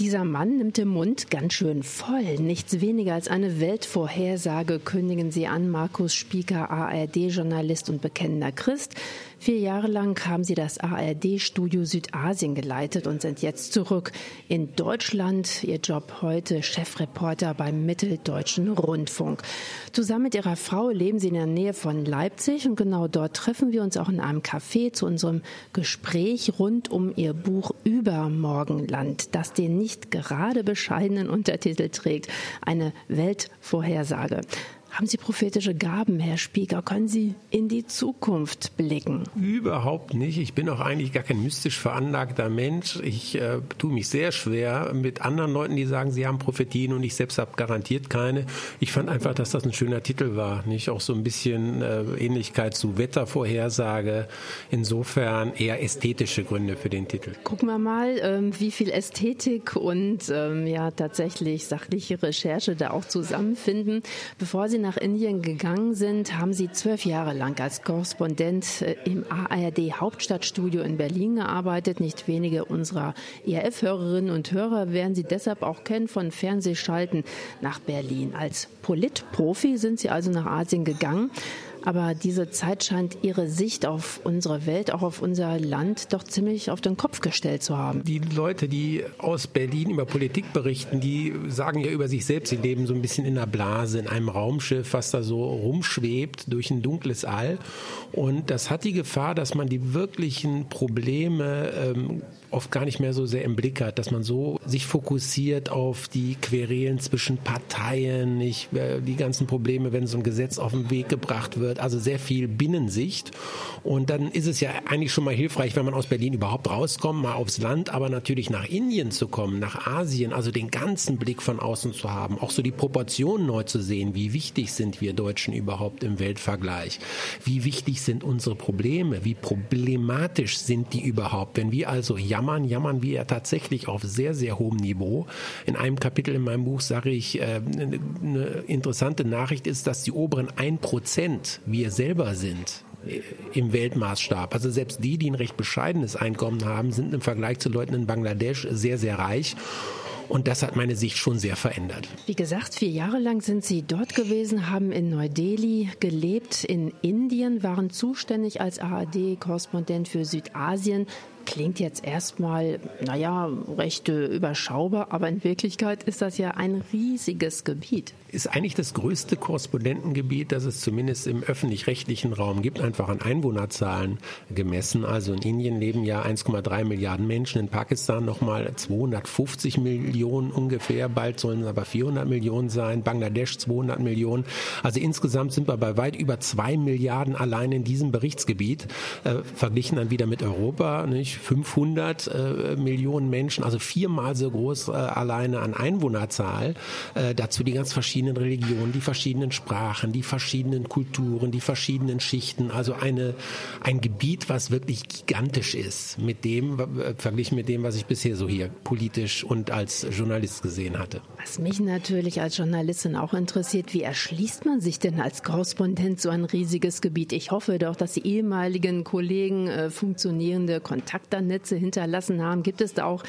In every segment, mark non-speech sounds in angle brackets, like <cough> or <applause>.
Dieser Mann nimmt den Mund ganz schön voll. Nichts weniger als eine Weltvorhersage kündigen sie an. Markus Spieker, ARD-Journalist und bekennender Christ. Vier Jahre lang haben Sie das ARD-Studio Südasien geleitet und sind jetzt zurück in Deutschland. Ihr Job heute Chefreporter beim Mitteldeutschen Rundfunk. Zusammen mit Ihrer Frau leben Sie in der Nähe von Leipzig und genau dort treffen wir uns auch in einem Café zu unserem Gespräch rund um Ihr Buch Übermorgenland, das den nicht gerade bescheidenen Untertitel trägt. Eine Weltvorhersage. Haben Sie prophetische Gaben, Herr Spieker? Können Sie in die Zukunft blicken? Überhaupt nicht. Ich bin auch eigentlich gar kein mystisch veranlagter Mensch. Ich äh, tue mich sehr schwer mit anderen Leuten, die sagen, sie haben Prophetien und ich selbst habe garantiert keine. Ich fand einfach, dass das ein schöner Titel war. Nicht auch so ein bisschen äh, Ähnlichkeit zu Wettervorhersage. Insofern eher ästhetische Gründe für den Titel. Gucken wir mal, ähm, wie viel Ästhetik und ähm, ja tatsächlich sachliche Recherche da auch zusammenfinden. Bevor Sie nach Indien gegangen sind, haben Sie zwölf Jahre lang als Korrespondent äh, im ARD Hauptstadtstudio in Berlin gearbeitet. Nicht wenige unserer ERF-Hörerinnen und Hörer werden Sie deshalb auch kennen von Fernsehschalten nach Berlin. Als Politprofi sind Sie also nach Asien gegangen. Aber diese Zeit scheint ihre Sicht auf unsere Welt, auch auf unser Land, doch ziemlich auf den Kopf gestellt zu haben. Die Leute, die aus Berlin über Politik berichten, die sagen ja über sich selbst, sie leben so ein bisschen in einer Blase, in einem Raumschiff, was da so rumschwebt durch ein dunkles All. Und das hat die Gefahr, dass man die wirklichen Probleme ähm, oft gar nicht mehr so sehr im Blick hat, dass man so sich fokussiert auf die Querelen zwischen Parteien, nicht, äh, die ganzen Probleme, wenn so ein Gesetz auf den Weg gebracht wird, also sehr viel Binnensicht. Und dann ist es ja eigentlich schon mal hilfreich, wenn man aus Berlin überhaupt rauskommt, mal aufs Land, aber natürlich nach Indien zu kommen, nach Asien, also den ganzen Blick von außen zu haben, auch so die Proportionen neu zu sehen, wie wichtig sind wir Deutschen überhaupt im Weltvergleich, wie wichtig sind unsere Probleme, wie problematisch sind die überhaupt, wenn wir also ja jammern, jammern wir ja tatsächlich auf sehr, sehr hohem Niveau. In einem Kapitel in meinem Buch sage ich, äh, eine interessante Nachricht ist, dass die oberen 1% wir selber sind äh, im Weltmaßstab. Also selbst die, die ein recht bescheidenes Einkommen haben, sind im Vergleich zu Leuten in Bangladesch sehr, sehr reich. Und das hat meine Sicht schon sehr verändert. Wie gesagt, vier Jahre lang sind Sie dort gewesen, haben in Neu-Delhi gelebt, in Indien, waren zuständig als ARD-Korrespondent für Südasien klingt jetzt erstmal, naja, recht äh, überschaubar, aber in Wirklichkeit ist das ja ein riesiges Gebiet. Ist eigentlich das größte Korrespondentengebiet, das es zumindest im öffentlich-rechtlichen Raum gibt, einfach an Einwohnerzahlen gemessen. Also in Indien leben ja 1,3 Milliarden Menschen, in Pakistan nochmal 250 Millionen ungefähr, bald sollen es aber 400 Millionen sein, Bangladesch 200 Millionen. Also insgesamt sind wir bei weit über zwei Milliarden allein in diesem Berichtsgebiet, äh, verglichen dann wieder mit Europa, nicht? 500 äh, Millionen Menschen, also viermal so groß äh, alleine an Einwohnerzahl. Äh, dazu die ganz verschiedenen Religionen, die verschiedenen Sprachen, die verschiedenen Kulturen, die verschiedenen Schichten. Also eine, ein Gebiet, was wirklich gigantisch ist mit dem, verglichen mit dem, was ich bisher so hier politisch und als Journalist gesehen hatte. Was mich natürlich als Journalistin auch interessiert, wie erschließt man sich denn als Korrespondent so ein riesiges Gebiet? Ich hoffe doch, dass die ehemaligen Kollegen äh, funktionierende Kontakte Kontaktnetze hinterlassen haben? Gibt es da auch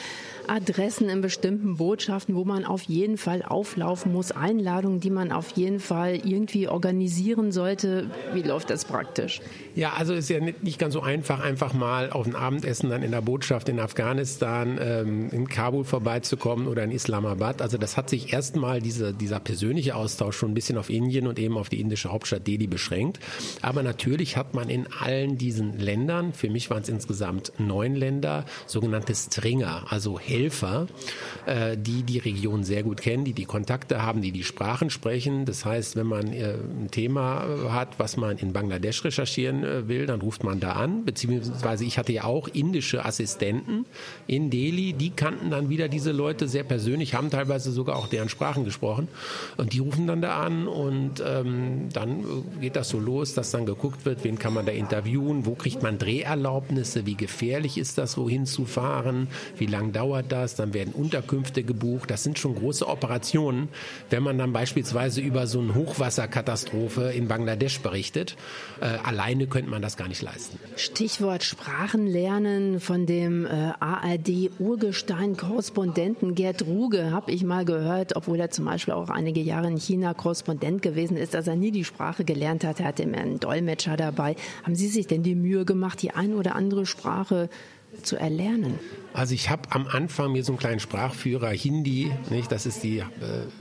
Adressen in bestimmten Botschaften, wo man auf jeden Fall auflaufen muss? Einladungen, die man auf jeden Fall irgendwie organisieren sollte? Wie läuft das praktisch? Ja, also ist ja nicht ganz so einfach, einfach mal auf ein Abendessen dann in der Botschaft in Afghanistan, ähm, in Kabul vorbeizukommen oder in Islamabad. Also das hat sich erstmal diese, dieser persönliche Austausch schon ein bisschen auf Indien und eben auf die indische Hauptstadt Delhi beschränkt. Aber natürlich hat man in allen diesen Ländern, für mich waren es insgesamt neun Länder, sogenannte Stringer, also Helfer, äh, die die Region sehr gut kennen, die die Kontakte haben, die die Sprachen sprechen. Das heißt, wenn man äh, ein Thema hat, was man in Bangladesch recherchieren äh, will, dann ruft man da an. Beziehungsweise ich hatte ja auch indische Assistenten in Delhi, die kannten dann wieder diese Leute sehr persönlich, haben teilweise sogar auch deren Sprachen gesprochen. Und die rufen dann da an und ähm, dann geht das so los, dass dann geguckt wird, wen kann man da interviewen, wo kriegt man Dreherlaubnisse, wie gefährlich ist das, wohin zu fahren, wie lang dauert das, dann werden Unterkünfte gebucht. Das sind schon große Operationen, wenn man dann beispielsweise über so eine Hochwasserkatastrophe in Bangladesch berichtet. Äh, alleine könnte man das gar nicht leisten. Stichwort Sprachenlernen von dem äh, ARD-Urgestein-Korrespondenten Gerd Ruge habe ich mal gehört, obwohl er zum Beispiel auch einige Jahre in China Korrespondent gewesen ist, dass er nie die Sprache gelernt hat. Er hatte immer einen Dolmetscher dabei. Haben Sie sich denn die Mühe gemacht, die ein oder andere Sprache zu erlernen? Also ich habe am Anfang mir so einen kleinen Sprachführer Hindi, nicht? das ist die äh,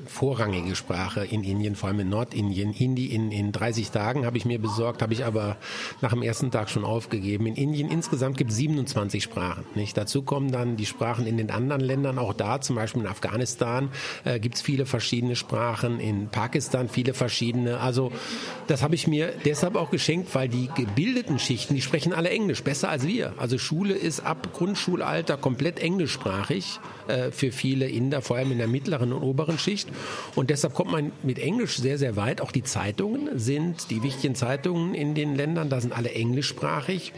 vorrangige Sprache in Indien, vor allem in Nordindien. Hindi in, in 30 Tagen habe ich mir besorgt, habe ich aber nach dem ersten Tag schon aufgegeben. In Indien insgesamt gibt es 27 Sprachen. Nicht? Dazu kommen dann die Sprachen in den anderen Ländern, auch da, zum Beispiel in Afghanistan äh, gibt es viele verschiedene Sprachen, in Pakistan viele verschiedene. Also das habe ich mir deshalb auch geschenkt, weil die gebildeten Schichten, die sprechen alle Englisch, besser als wir. Also Schule ist ab Grundschulalter komplett englischsprachig äh, für viele Inder, vor allem in der mittleren und oberen Schicht. Und deshalb kommt man mit Englisch sehr, sehr weit. Auch die Zeitungen sind, die wichtigen Zeitungen in den Ländern, da sind alle englischsprachig.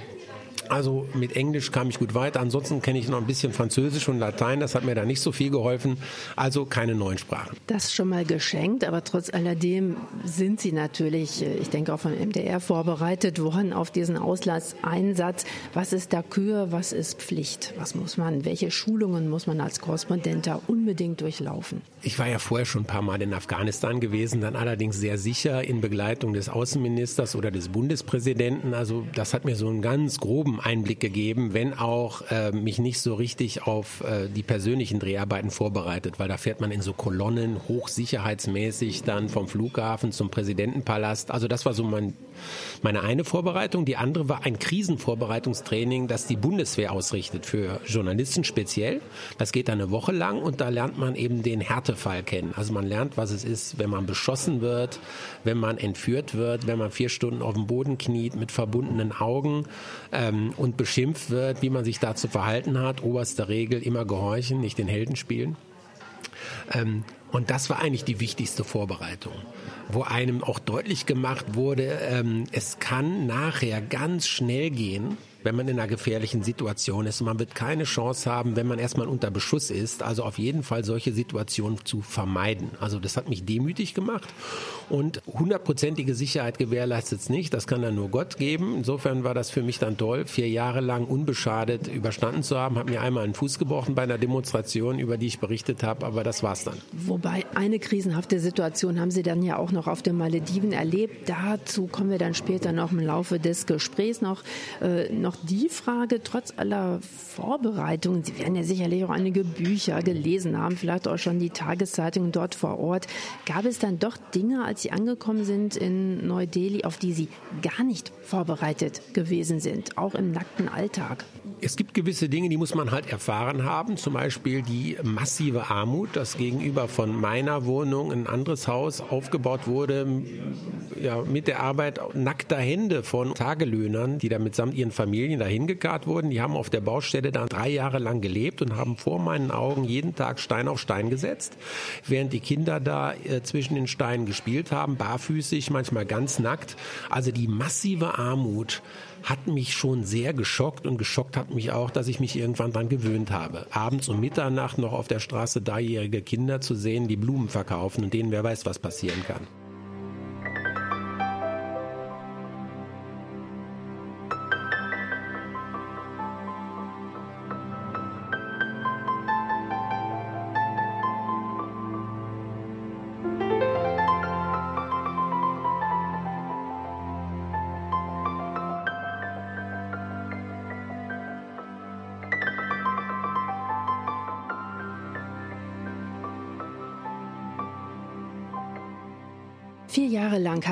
Also mit Englisch kam ich gut weiter. Ansonsten kenne ich noch ein bisschen Französisch und Latein. Das hat mir da nicht so viel geholfen. Also keine neuen Sprachen. Das schon mal geschenkt, aber trotz alledem sind Sie natürlich, äh, ich denke auch vom MDR vorbereitet worden auf diesen Auslandseinsatz. Was ist da Kür? Was ist Pflicht? Was muss man? Welche Schulungen muss man als Korrespondent da unbedingt durchlaufen? Ich war ja vorher schon ein paar Mal in Afghanistan gewesen, dann allerdings sehr sicher in Begleitung des Außenministers oder des Bundespräsidenten. Also das hat mir so einen ganz groben Einblick gegeben, wenn auch äh, mich nicht so richtig auf äh, die persönlichen Dreharbeiten vorbereitet, weil da fährt man in so Kolonnen hochsicherheitsmäßig dann vom Flughafen zum Präsidentenpalast. Also das war so mein, meine eine Vorbereitung. Die andere war ein Krisenvorbereitungstraining, das die Bundeswehr ausrichtet für Journalisten speziell. Das geht dann eine Woche lang und da lernt man eben den Härtefall kennen. Also man lernt, was es ist, wenn man beschossen wird, wenn man entführt wird, wenn man vier Stunden auf dem Boden kniet mit verbundenen Augen. Und beschimpft wird, wie man sich da zu verhalten hat. Oberste Regel immer gehorchen, nicht den Helden spielen. Ähm, und das war eigentlich die wichtigste Vorbereitung, wo einem auch deutlich gemacht wurde, ähm, es kann nachher ganz schnell gehen, wenn man in einer gefährlichen Situation ist. Man wird keine Chance haben, wenn man erstmal unter Beschuss ist. Also auf jeden Fall solche Situationen zu vermeiden. Also das hat mich demütig gemacht. Und hundertprozentige Sicherheit gewährleistet es nicht. Das kann dann nur Gott geben. Insofern war das für mich dann toll, vier Jahre lang unbeschadet überstanden zu haben. Habe mir einmal einen Fuß gebrochen bei einer Demonstration, über die ich berichtet habe. Aber das war's dann. Wobei eine krisenhafte Situation haben Sie dann ja auch noch auf den Malediven erlebt. Dazu kommen wir dann später noch im Laufe des Gesprächs noch, äh, noch noch die Frage, trotz aller Vorbereitungen, Sie werden ja sicherlich auch einige Bücher gelesen haben, vielleicht auch schon die Tageszeitungen dort vor Ort. Gab es dann doch Dinge, als Sie angekommen sind in Neu-Delhi, auf die Sie gar nicht vorbereitet gewesen sind, auch im nackten Alltag? Es gibt gewisse Dinge, die muss man halt erfahren haben, zum Beispiel die massive Armut, dass gegenüber von meiner Wohnung ein anderes Haus aufgebaut wurde, ja, mit der Arbeit nackter Hände von Tagelöhnern, die da mitsamt ihren Familien dahin gekarrt wurden. Die haben auf der Baustelle dann drei Jahre lang gelebt und haben vor meinen Augen jeden Tag Stein auf Stein gesetzt, während die Kinder da äh, zwischen den Steinen gespielt haben, barfüßig, manchmal ganz nackt. Also die massive Armut hat mich schon sehr geschockt und geschockt hat mich auch, dass ich mich irgendwann dran gewöhnt habe. Abends um Mitternacht noch auf der Straße dreijährige Kinder zu sehen, die Blumen verkaufen und denen wer weiß, was passieren kann.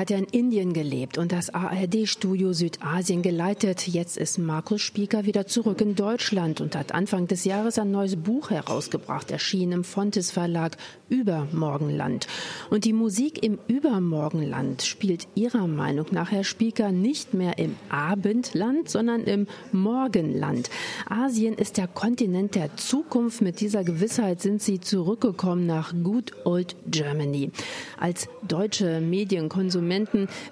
Hat er in Indien gelebt und das ARD-Studio Südasien geleitet. Jetzt ist Markus Spieker wieder zurück in Deutschland und hat Anfang des Jahres ein neues Buch herausgebracht, erschienen im Fontes Verlag Übermorgenland. Und die Musik im Übermorgenland spielt Ihrer Meinung nach, Herr Spieker, nicht mehr im Abendland, sondern im Morgenland. Asien ist der Kontinent der Zukunft. Mit dieser Gewissheit sind Sie zurückgekommen nach Good Old Germany. Als deutsche Medienkonsumenten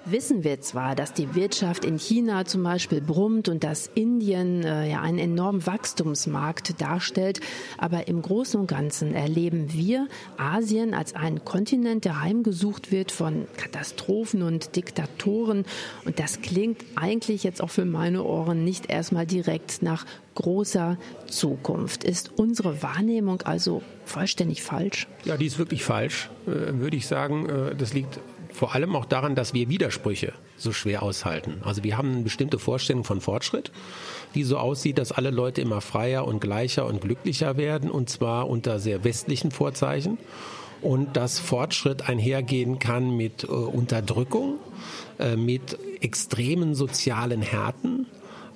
wissen wir zwar, dass die Wirtschaft in China zum Beispiel brummt und dass Indien äh, ja einen enormen Wachstumsmarkt darstellt, aber im Großen und Ganzen erleben wir Asien als einen Kontinent, der heimgesucht wird von Katastrophen und Diktatoren. Und das klingt eigentlich jetzt auch für meine Ohren nicht erstmal direkt nach großer Zukunft. Ist unsere Wahrnehmung also vollständig falsch? Ja, die ist wirklich falsch, äh, würde ich sagen. Äh, das liegt vor allem auch daran, dass wir Widersprüche so schwer aushalten. Also wir haben eine bestimmte Vorstellung von Fortschritt, die so aussieht, dass alle Leute immer freier und gleicher und glücklicher werden und zwar unter sehr westlichen Vorzeichen und dass Fortschritt einhergehen kann mit äh, Unterdrückung, äh, mit extremen sozialen Härten,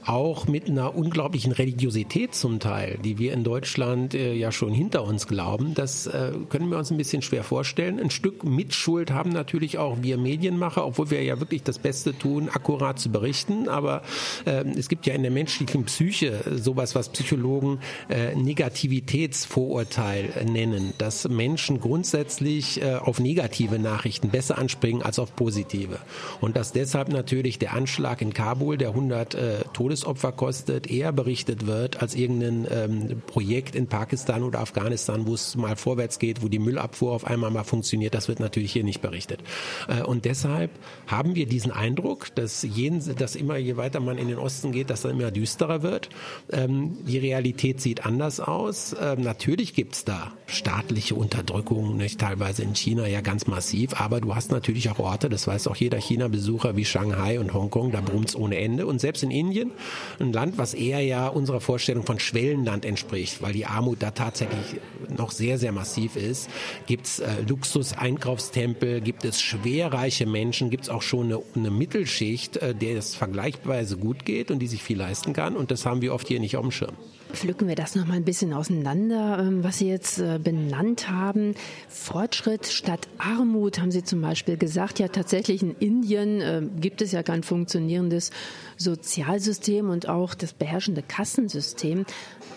auch mit einer unglaublichen Religiosität zum Teil, die wir in Deutschland äh, ja schon hinter uns glauben. Das äh, können wir uns ein bisschen schwer vorstellen. Ein Stück Mitschuld haben natürlich auch wir Medienmacher, obwohl wir ja wirklich das Beste tun, akkurat zu berichten. Aber äh, es gibt ja in der menschlichen Psyche sowas, was Psychologen äh, Negativitätsvorurteil nennen, dass Menschen grundsätzlich äh, auf negative Nachrichten besser anspringen als auf positive. Und dass deshalb natürlich der Anschlag in Kabul, der 100 äh, Todes Todesopfer kostet, eher berichtet wird als irgendein ähm, Projekt in Pakistan oder Afghanistan, wo es mal vorwärts geht, wo die Müllabfuhr auf einmal mal funktioniert. Das wird natürlich hier nicht berichtet. Äh, und deshalb haben wir diesen Eindruck, dass, jeden, dass immer je weiter man in den Osten geht, dass er immer düsterer wird. Ähm, die Realität sieht anders aus. Ähm, natürlich gibt es da staatliche Unterdrückung, nicht teilweise in China ja ganz massiv, aber du hast natürlich auch Orte, das weiß auch jeder China-Besucher wie Shanghai und Hongkong, da brummt es ohne Ende. Und selbst in Indien ein Land, was eher ja unserer Vorstellung von Schwellenland entspricht, weil die Armut da tatsächlich noch sehr, sehr massiv ist. Gibt es äh, Luxus-Einkaufstempel, gibt es schwerreiche Menschen, gibt es auch schon eine, eine Mittelschicht, äh, der es vergleichsweise gut geht und die sich viel leisten kann. Und das haben wir oft hier nicht auf dem Schirm. Pflücken wir das noch mal ein bisschen auseinander, ähm, was Sie jetzt äh, benannt haben. Fortschritt statt Armut haben Sie zum Beispiel gesagt. Ja, tatsächlich in Indien äh, gibt es ja kein funktionierendes Sozialsystem und auch das beherrschende Kassensystem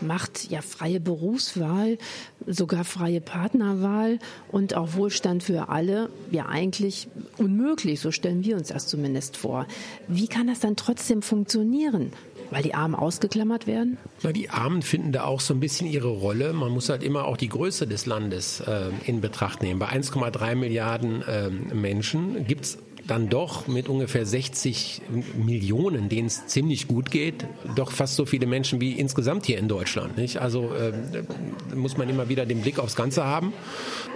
macht ja freie Berufswahl, sogar freie Partnerwahl und auch Wohlstand für alle ja eigentlich unmöglich. So stellen wir uns das zumindest vor. Wie kann das dann trotzdem funktionieren? Weil die Armen ausgeklammert werden? Na, die Armen finden da auch so ein bisschen ihre Rolle. Man muss halt immer auch die Größe des Landes äh, in Betracht nehmen. Bei 1,3 Milliarden äh, Menschen gibt es dann doch mit ungefähr 60 Millionen, denen es ziemlich gut geht, doch fast so viele Menschen wie insgesamt hier in Deutschland. Nicht? Also äh, muss man immer wieder den Blick aufs Ganze haben.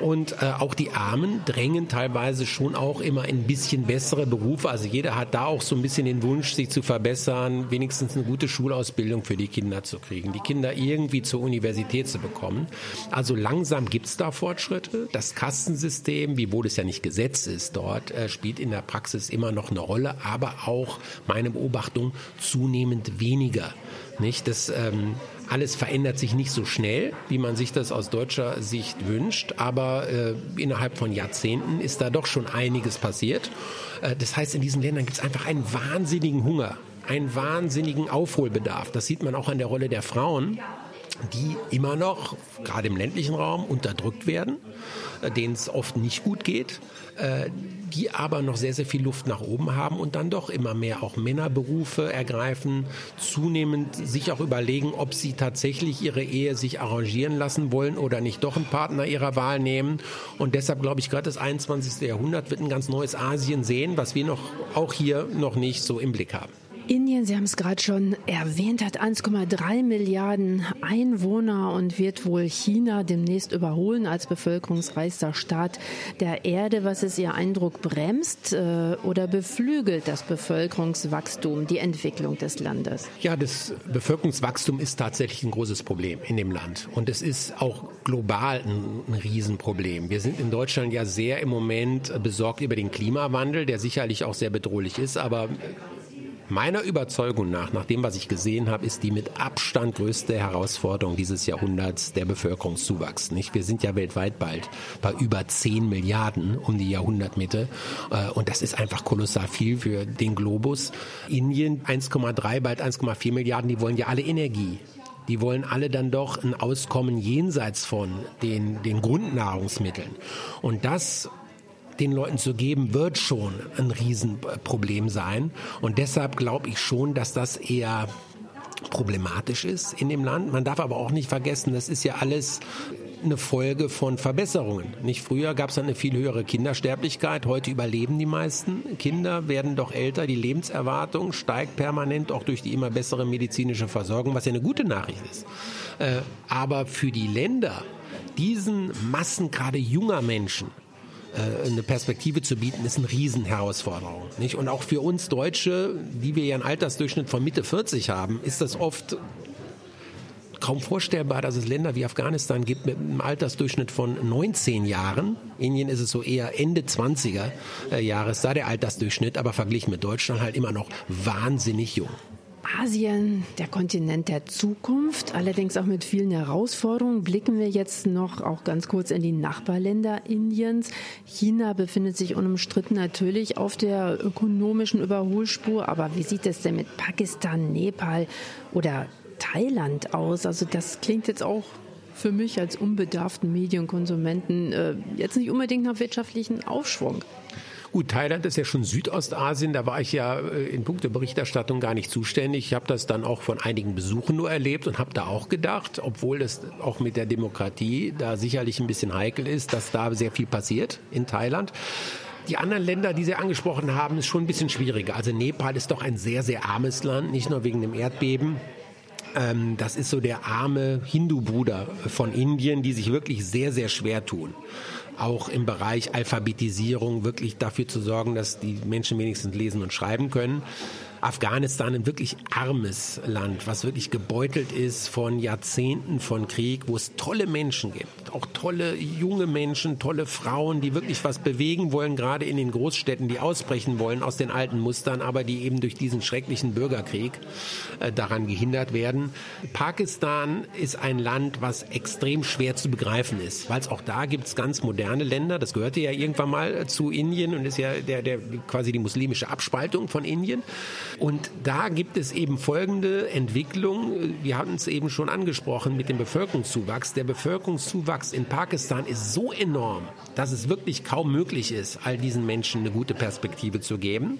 Und äh, auch die Armen drängen teilweise schon auch immer ein bisschen bessere Berufe. Also jeder hat da auch so ein bisschen den Wunsch, sich zu verbessern, wenigstens eine gute Schulausbildung für die Kinder zu kriegen, die Kinder irgendwie zur Universität zu bekommen. Also langsam gibt es da Fortschritte. Das Kastensystem, wiewohl es ja nicht Gesetz ist dort, äh, spielt in der Praxis immer noch eine Rolle, aber auch meine Beobachtung zunehmend weniger. Nicht? Das ähm, alles verändert sich nicht so schnell, wie man sich das aus deutscher Sicht wünscht, aber äh, innerhalb von Jahrzehnten ist da doch schon einiges passiert. Äh, das heißt, in diesen Ländern gibt es einfach einen wahnsinnigen Hunger, einen wahnsinnigen Aufholbedarf. Das sieht man auch an der Rolle der Frauen die immer noch, gerade im ländlichen Raum, unterdrückt werden, äh, denen es oft nicht gut geht, äh, die aber noch sehr, sehr viel Luft nach oben haben und dann doch immer mehr auch Männerberufe ergreifen, zunehmend sich auch überlegen, ob sie tatsächlich ihre Ehe sich arrangieren lassen wollen oder nicht doch einen Partner ihrer Wahl nehmen. Und deshalb glaube ich, gerade das 21. Jahrhundert wird ein ganz neues Asien sehen, was wir noch auch hier noch nicht so im Blick haben. Indien, Sie haben es gerade schon erwähnt, hat 1,3 Milliarden Einwohner und wird wohl China demnächst überholen als bevölkerungsreichster Staat der Erde. Was ist Ihr Eindruck? Bremst äh, oder beflügelt das Bevölkerungswachstum die Entwicklung des Landes? Ja, das Bevölkerungswachstum ist tatsächlich ein großes Problem in dem Land. Und es ist auch global ein, ein Riesenproblem. Wir sind in Deutschland ja sehr im Moment besorgt über den Klimawandel, der sicherlich auch sehr bedrohlich ist, aber Meiner Überzeugung nach, nach dem, was ich gesehen habe, ist die mit Abstand größte Herausforderung dieses Jahrhunderts der Bevölkerungszuwachs. Nicht? Wir sind ja weltweit bald bei über 10 Milliarden um die Jahrhundertmitte. Äh, und das ist einfach kolossal viel für den Globus. Indien 1,3, bald 1,4 Milliarden, die wollen ja alle Energie die wollen alle dann doch ein Auskommen jenseits von den, den Grundnahrungsmitteln. Und das den Leuten zu geben, wird schon ein Riesenproblem sein. Und deshalb glaube ich schon, dass das eher problematisch ist in dem Land. Man darf aber auch nicht vergessen, das ist ja alles eine Folge von Verbesserungen. Nicht früher gab es eine viel höhere Kindersterblichkeit. Heute überleben die meisten Kinder, werden doch älter. Die Lebenserwartung steigt permanent auch durch die immer bessere medizinische Versorgung, was ja eine gute Nachricht ist. Äh, aber für die Länder, diesen Massen gerade junger Menschen äh, eine Perspektive zu bieten, ist eine Riesenherausforderung. Nicht? Und auch für uns Deutsche, die wir ja einen Altersdurchschnitt von Mitte 40 haben, ist das oft kaum vorstellbar, dass es Länder wie Afghanistan gibt mit einem Altersdurchschnitt von 19 Jahren. In Indien ist es so eher Ende 20er äh, Jahres, da der Altersdurchschnitt, aber verglichen mit Deutschland halt immer noch wahnsinnig jung. Asien, der Kontinent der Zukunft, allerdings auch mit vielen Herausforderungen. Blicken wir jetzt noch auch ganz kurz in die Nachbarländer Indiens. China befindet sich unumstritten natürlich auf der ökonomischen Überholspur. Aber wie sieht es denn mit Pakistan, Nepal oder Thailand aus? Also das klingt jetzt auch für mich als unbedarften Medienkonsumenten äh, jetzt nicht unbedingt nach wirtschaftlichen Aufschwung. Gut, Thailand ist ja schon Südostasien, da war ich ja äh, in puncto Berichterstattung gar nicht zuständig. Ich habe das dann auch von einigen Besuchen nur erlebt und habe da auch gedacht, obwohl es auch mit der Demokratie da sicherlich ein bisschen heikel ist, dass da sehr viel passiert in Thailand. Die anderen Länder, die Sie angesprochen haben, ist schon ein bisschen schwieriger. Also Nepal ist doch ein sehr, sehr armes Land, nicht nur wegen dem Erdbeben. Ähm, das ist so der arme Hindu-Bruder von Indien, die sich wirklich sehr, sehr schwer tun auch im Bereich Alphabetisierung wirklich dafür zu sorgen, dass die Menschen wenigstens lesen und schreiben können. Afghanistan ein wirklich armes Land, was wirklich gebeutelt ist von Jahrzehnten von Krieg, wo es tolle Menschen gibt, auch tolle junge Menschen, tolle Frauen, die wirklich was bewegen wollen, gerade in den Großstädten, die ausbrechen wollen aus den alten Mustern, aber die eben durch diesen schrecklichen Bürgerkrieg äh, daran gehindert werden. Pakistan ist ein Land, was extrem schwer zu begreifen ist, weil es auch da gibt es ganz moderne Länder. Das gehörte ja irgendwann mal zu Indien und ist ja der, der quasi die muslimische Abspaltung von Indien. Und da gibt es eben folgende Entwicklung. Wir hatten es eben schon angesprochen mit dem Bevölkerungszuwachs. Der Bevölkerungszuwachs in Pakistan ist so enorm, dass es wirklich kaum möglich ist, all diesen Menschen eine gute Perspektive zu geben.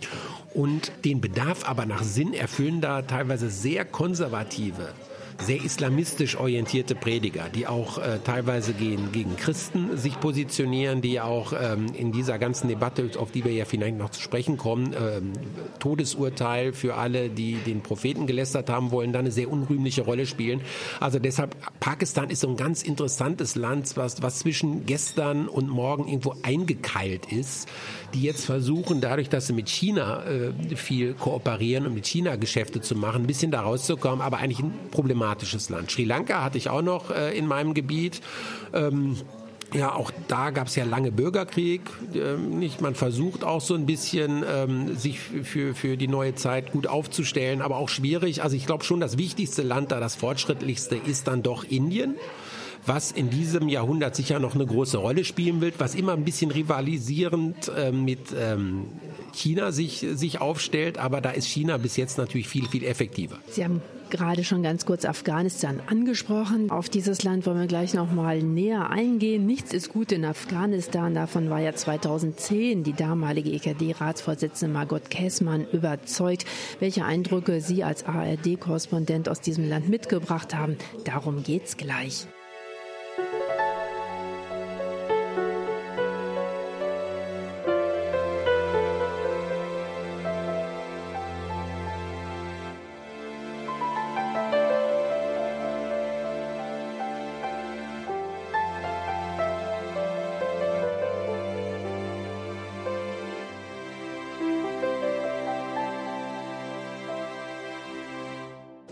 Und den Bedarf aber nach Sinn erfüllen da teilweise sehr konservative sehr islamistisch orientierte Prediger, die auch äh, teilweise gegen, gegen Christen sich positionieren, die auch ähm, in dieser ganzen Debatte, auf die wir ja vielleicht noch zu sprechen kommen, ähm, Todesurteil für alle, die den Propheten gelästert haben wollen, da eine sehr unrühmliche Rolle spielen. Also deshalb, Pakistan ist so ein ganz interessantes Land, was, was zwischen gestern und morgen irgendwo eingekeilt ist, die jetzt versuchen, dadurch, dass sie mit China äh, viel kooperieren und mit China Geschäfte zu machen, ein bisschen da rauszukommen, aber eigentlich ein Problem problematisches Land. Sri Lanka hatte ich auch noch äh, in meinem Gebiet. Ähm, ja, auch da gab es ja lange Bürgerkrieg. Ähm, nicht, man versucht auch so ein bisschen ähm, sich für für die neue Zeit gut aufzustellen, aber auch schwierig. Also ich glaube schon, das wichtigste Land da, das fortschrittlichste, ist dann doch Indien was in diesem Jahrhundert sicher noch eine große Rolle spielen wird, was immer ein bisschen rivalisierend äh, mit ähm, China sich, sich aufstellt, aber da ist China bis jetzt natürlich viel, viel effektiver. Sie haben gerade schon ganz kurz Afghanistan angesprochen. Auf dieses Land wollen wir gleich noch mal näher eingehen. Nichts ist gut in Afghanistan. Davon war ja 2010 die damalige EKD-Ratsvorsitzende Margot Käßmann überzeugt. Welche Eindrücke Sie als ARD-Korrespondent aus diesem Land mitgebracht haben, darum geht's gleich.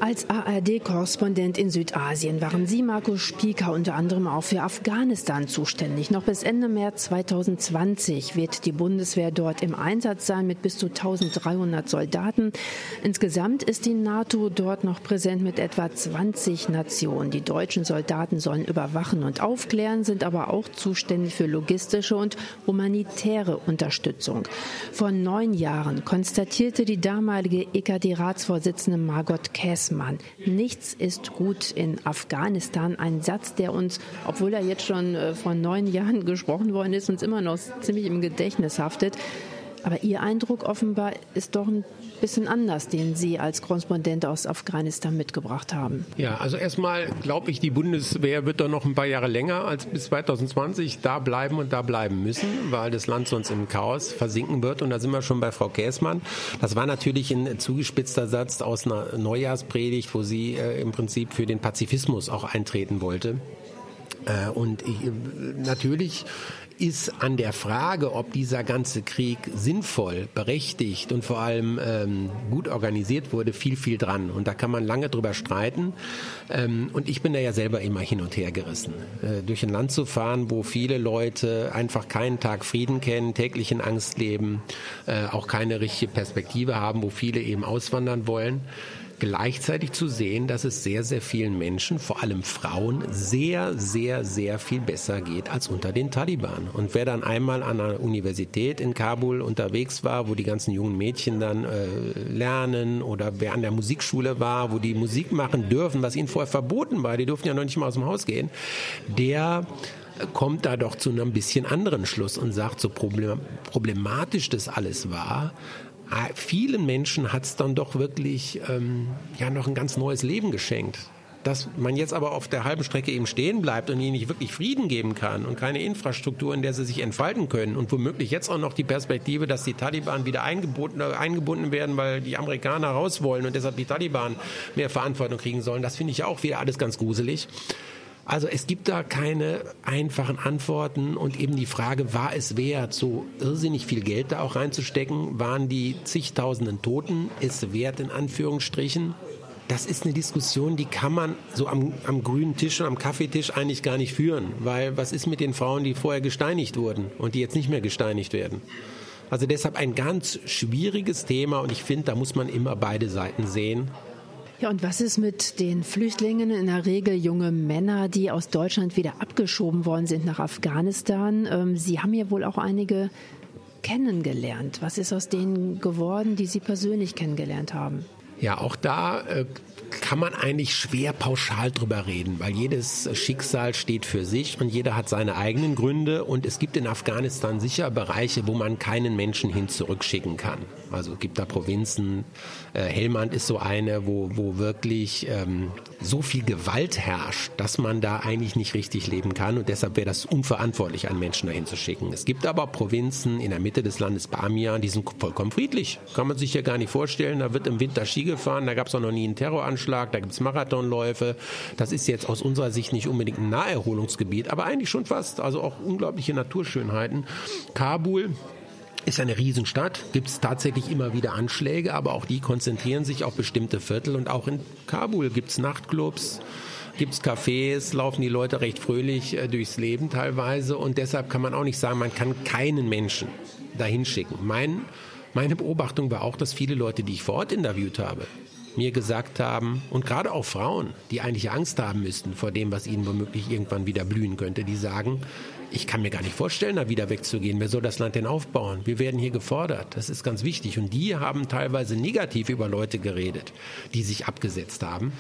Als ARD-Korrespondent in Südasien waren Sie, Markus Spieker, unter anderem auch für Afghanistan zuständig. Noch bis Ende März 2020 wird die Bundeswehr dort im Einsatz sein mit bis zu 1300 Soldaten. Insgesamt ist die NATO dort noch präsent mit etwa 20 Nationen. Die deutschen Soldaten sollen überwachen und aufklären, sind aber auch zuständig für logistische und humanitäre Unterstützung. Vor neun Jahren konstatierte die damalige EKD-Ratsvorsitzende Margot Käßmann, Fraukersmann. Nichts ist gut in Afghanistan. Ein Satz, der uns, obwohl er jetzt schon äh, vor neun Jahren <laughs> gesprochen worden ist, uns immer noch ziemlich im Gedächtnis haftet. Aber Ihr Eindruck offenbar ist doch ein bisschen anders, den Sie als Korrespondent aus Afghanistan mitgebracht haben. Ja, also erstmal glaube ich, die Bundeswehr wird doch noch ein paar Jahre länger als bis 2020 da bleiben und da bleiben müssen, weil das Land sonst im Chaos versinken wird. Und da sind wir schon bei Frau Käßmann. Das war natürlich ein zugespitzter Satz aus einer Neujahrspredigt, wo sie äh, im Prinzip für den Pazifismus auch eintreten wollte. Äh, und ich, natürlich ist an der Frage, ob dieser ganze Krieg sinnvoll, berechtigt und vor allem ähm, gut organisiert wurde, viel, viel dran. Und da kann man lange drüber streiten. Ähm, und ich bin da ja selber immer hin und her gerissen. Äh, durch ein Land zu fahren, wo viele Leute einfach keinen Tag Frieden kennen, täglich in Angst leben, äh, auch keine richtige Perspektive haben, wo viele eben auswandern wollen gleichzeitig zu sehen, dass es sehr, sehr vielen Menschen, vor allem Frauen, sehr, sehr, sehr viel besser geht als unter den Taliban. Und wer dann einmal an einer Universität in Kabul unterwegs war, wo die ganzen jungen Mädchen dann äh, lernen oder wer an der Musikschule war, wo die Musik machen dürfen, was ihnen vorher verboten war, die durften ja noch nicht mal aus dem Haus gehen, der kommt da doch zu einem bisschen anderen Schluss und sagt, so problematisch das alles war, vielen Menschen hat es dann doch wirklich ähm, ja noch ein ganz neues Leben geschenkt. Dass man jetzt aber auf der halben Strecke eben stehen bleibt und ihnen nicht wirklich Frieden geben kann und keine Infrastruktur, in der sie sich entfalten können und womöglich jetzt auch noch die Perspektive, dass die Taliban wieder eingebunden, eingebunden werden, weil die Amerikaner raus wollen und deshalb die Taliban mehr Verantwortung kriegen sollen, das finde ich auch wieder alles ganz gruselig. Also es gibt da keine einfachen Antworten und eben die Frage, war es wert, so irrsinnig viel Geld da auch reinzustecken? Waren die zigtausenden Toten es wert in Anführungsstrichen? Das ist eine Diskussion, die kann man so am, am grünen Tisch und am Kaffeetisch eigentlich gar nicht führen, weil was ist mit den Frauen, die vorher gesteinigt wurden und die jetzt nicht mehr gesteinigt werden? Also deshalb ein ganz schwieriges Thema und ich finde, da muss man immer beide Seiten sehen. Ja, und was ist mit den Flüchtlingen, in der Regel junge Männer, die aus Deutschland wieder abgeschoben worden sind nach Afghanistan? Ähm, Sie haben ja wohl auch einige kennengelernt. Was ist aus denen geworden, die Sie persönlich kennengelernt haben? Ja, auch da äh, kann man eigentlich schwer pauschal drüber reden, weil jedes Schicksal steht für sich und jeder hat seine eigenen Gründe und es gibt in Afghanistan sicher Bereiche, wo man keinen Menschen hin zurückschicken kann. Also es gibt da Provinzen, äh, Helmand ist so eine, wo, wo wirklich ähm, so viel Gewalt herrscht, dass man da eigentlich nicht richtig leben kann und deshalb wäre das unverantwortlich, einen Menschen dahin zu schicken. Es gibt aber Provinzen in der Mitte des Landes Bamiyan, die sind vollkommen friedlich. Kann man sich ja gar nicht vorstellen. Da wird im Winter Ski gefahren, da gab es auch noch nie einen Terroranschlag, da gibt es Marathonläufe. Das ist jetzt aus unserer Sicht nicht unbedingt ein Naherholungsgebiet, aber eigentlich schon fast. Also auch unglaubliche Naturschönheiten. Kabul ist eine Riesenstadt, gibt es tatsächlich immer wieder Anschläge, aber auch die konzentrieren sich auf bestimmte Viertel und auch in Kabul gibt es Nachtclubs gibt es Cafés, laufen die Leute recht fröhlich äh, durchs Leben teilweise und deshalb kann man auch nicht sagen, man kann keinen Menschen dahin schicken. Mein, meine Beobachtung war auch, dass viele Leute, die ich vor Ort interviewt habe, mir gesagt haben, und gerade auch Frauen, die eigentlich Angst haben müssten vor dem, was ihnen womöglich irgendwann wieder blühen könnte, die sagen, ich kann mir gar nicht vorstellen, da wieder wegzugehen. Wer soll das Land denn aufbauen? Wir werden hier gefordert. Das ist ganz wichtig. Und die haben teilweise negativ über Leute geredet, die sich abgesetzt haben.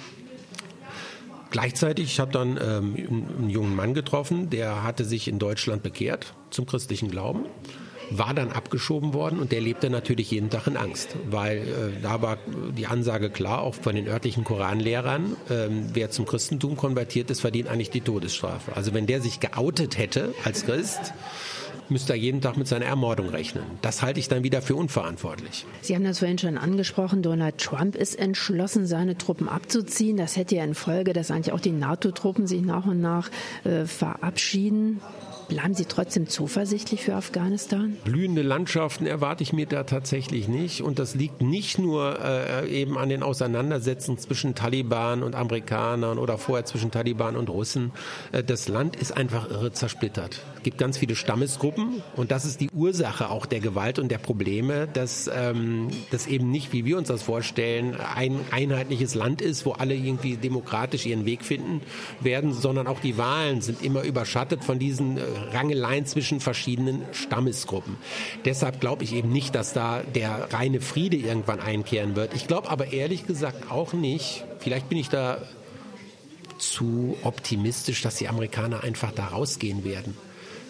Gleichzeitig, ich habe dann ähm, einen jungen Mann getroffen, der hatte sich in Deutschland bekehrt zum christlichen Glauben war dann abgeschoben worden und der lebte natürlich jeden Tag in Angst, weil äh, da war die Ansage klar, auch von den örtlichen Koranlehrern, äh, wer zum Christentum konvertiert ist, verdient eigentlich die Todesstrafe. Also wenn der sich geoutet hätte als Christ, müsste er jeden Tag mit seiner Ermordung rechnen. Das halte ich dann wieder für unverantwortlich. Sie haben das vorhin schon angesprochen. Donald Trump ist entschlossen, seine Truppen abzuziehen. Das hätte ja in Folge, dass eigentlich auch die NATO-Truppen sich nach und nach äh, verabschieden. Bleiben Sie trotzdem zuversichtlich für Afghanistan? Blühende Landschaften erwarte ich mir da tatsächlich nicht. Und das liegt nicht nur äh, eben an den Auseinandersetzungen zwischen Taliban und Amerikanern oder vorher zwischen Taliban und Russen. Äh, das Land ist einfach irre zersplittert. Es gibt ganz viele Stammesgruppen und das ist die Ursache auch der Gewalt und der Probleme, dass ähm, das eben nicht, wie wir uns das vorstellen, ein einheitliches Land ist, wo alle irgendwie demokratisch ihren Weg finden werden, sondern auch die Wahlen sind immer überschattet von diesen äh, Rangeleien zwischen verschiedenen Stammesgruppen. Deshalb glaube ich eben nicht, dass da der reine Friede irgendwann einkehren wird. Ich glaube aber ehrlich gesagt auch nicht, vielleicht bin ich da zu optimistisch, dass die Amerikaner einfach da rausgehen werden.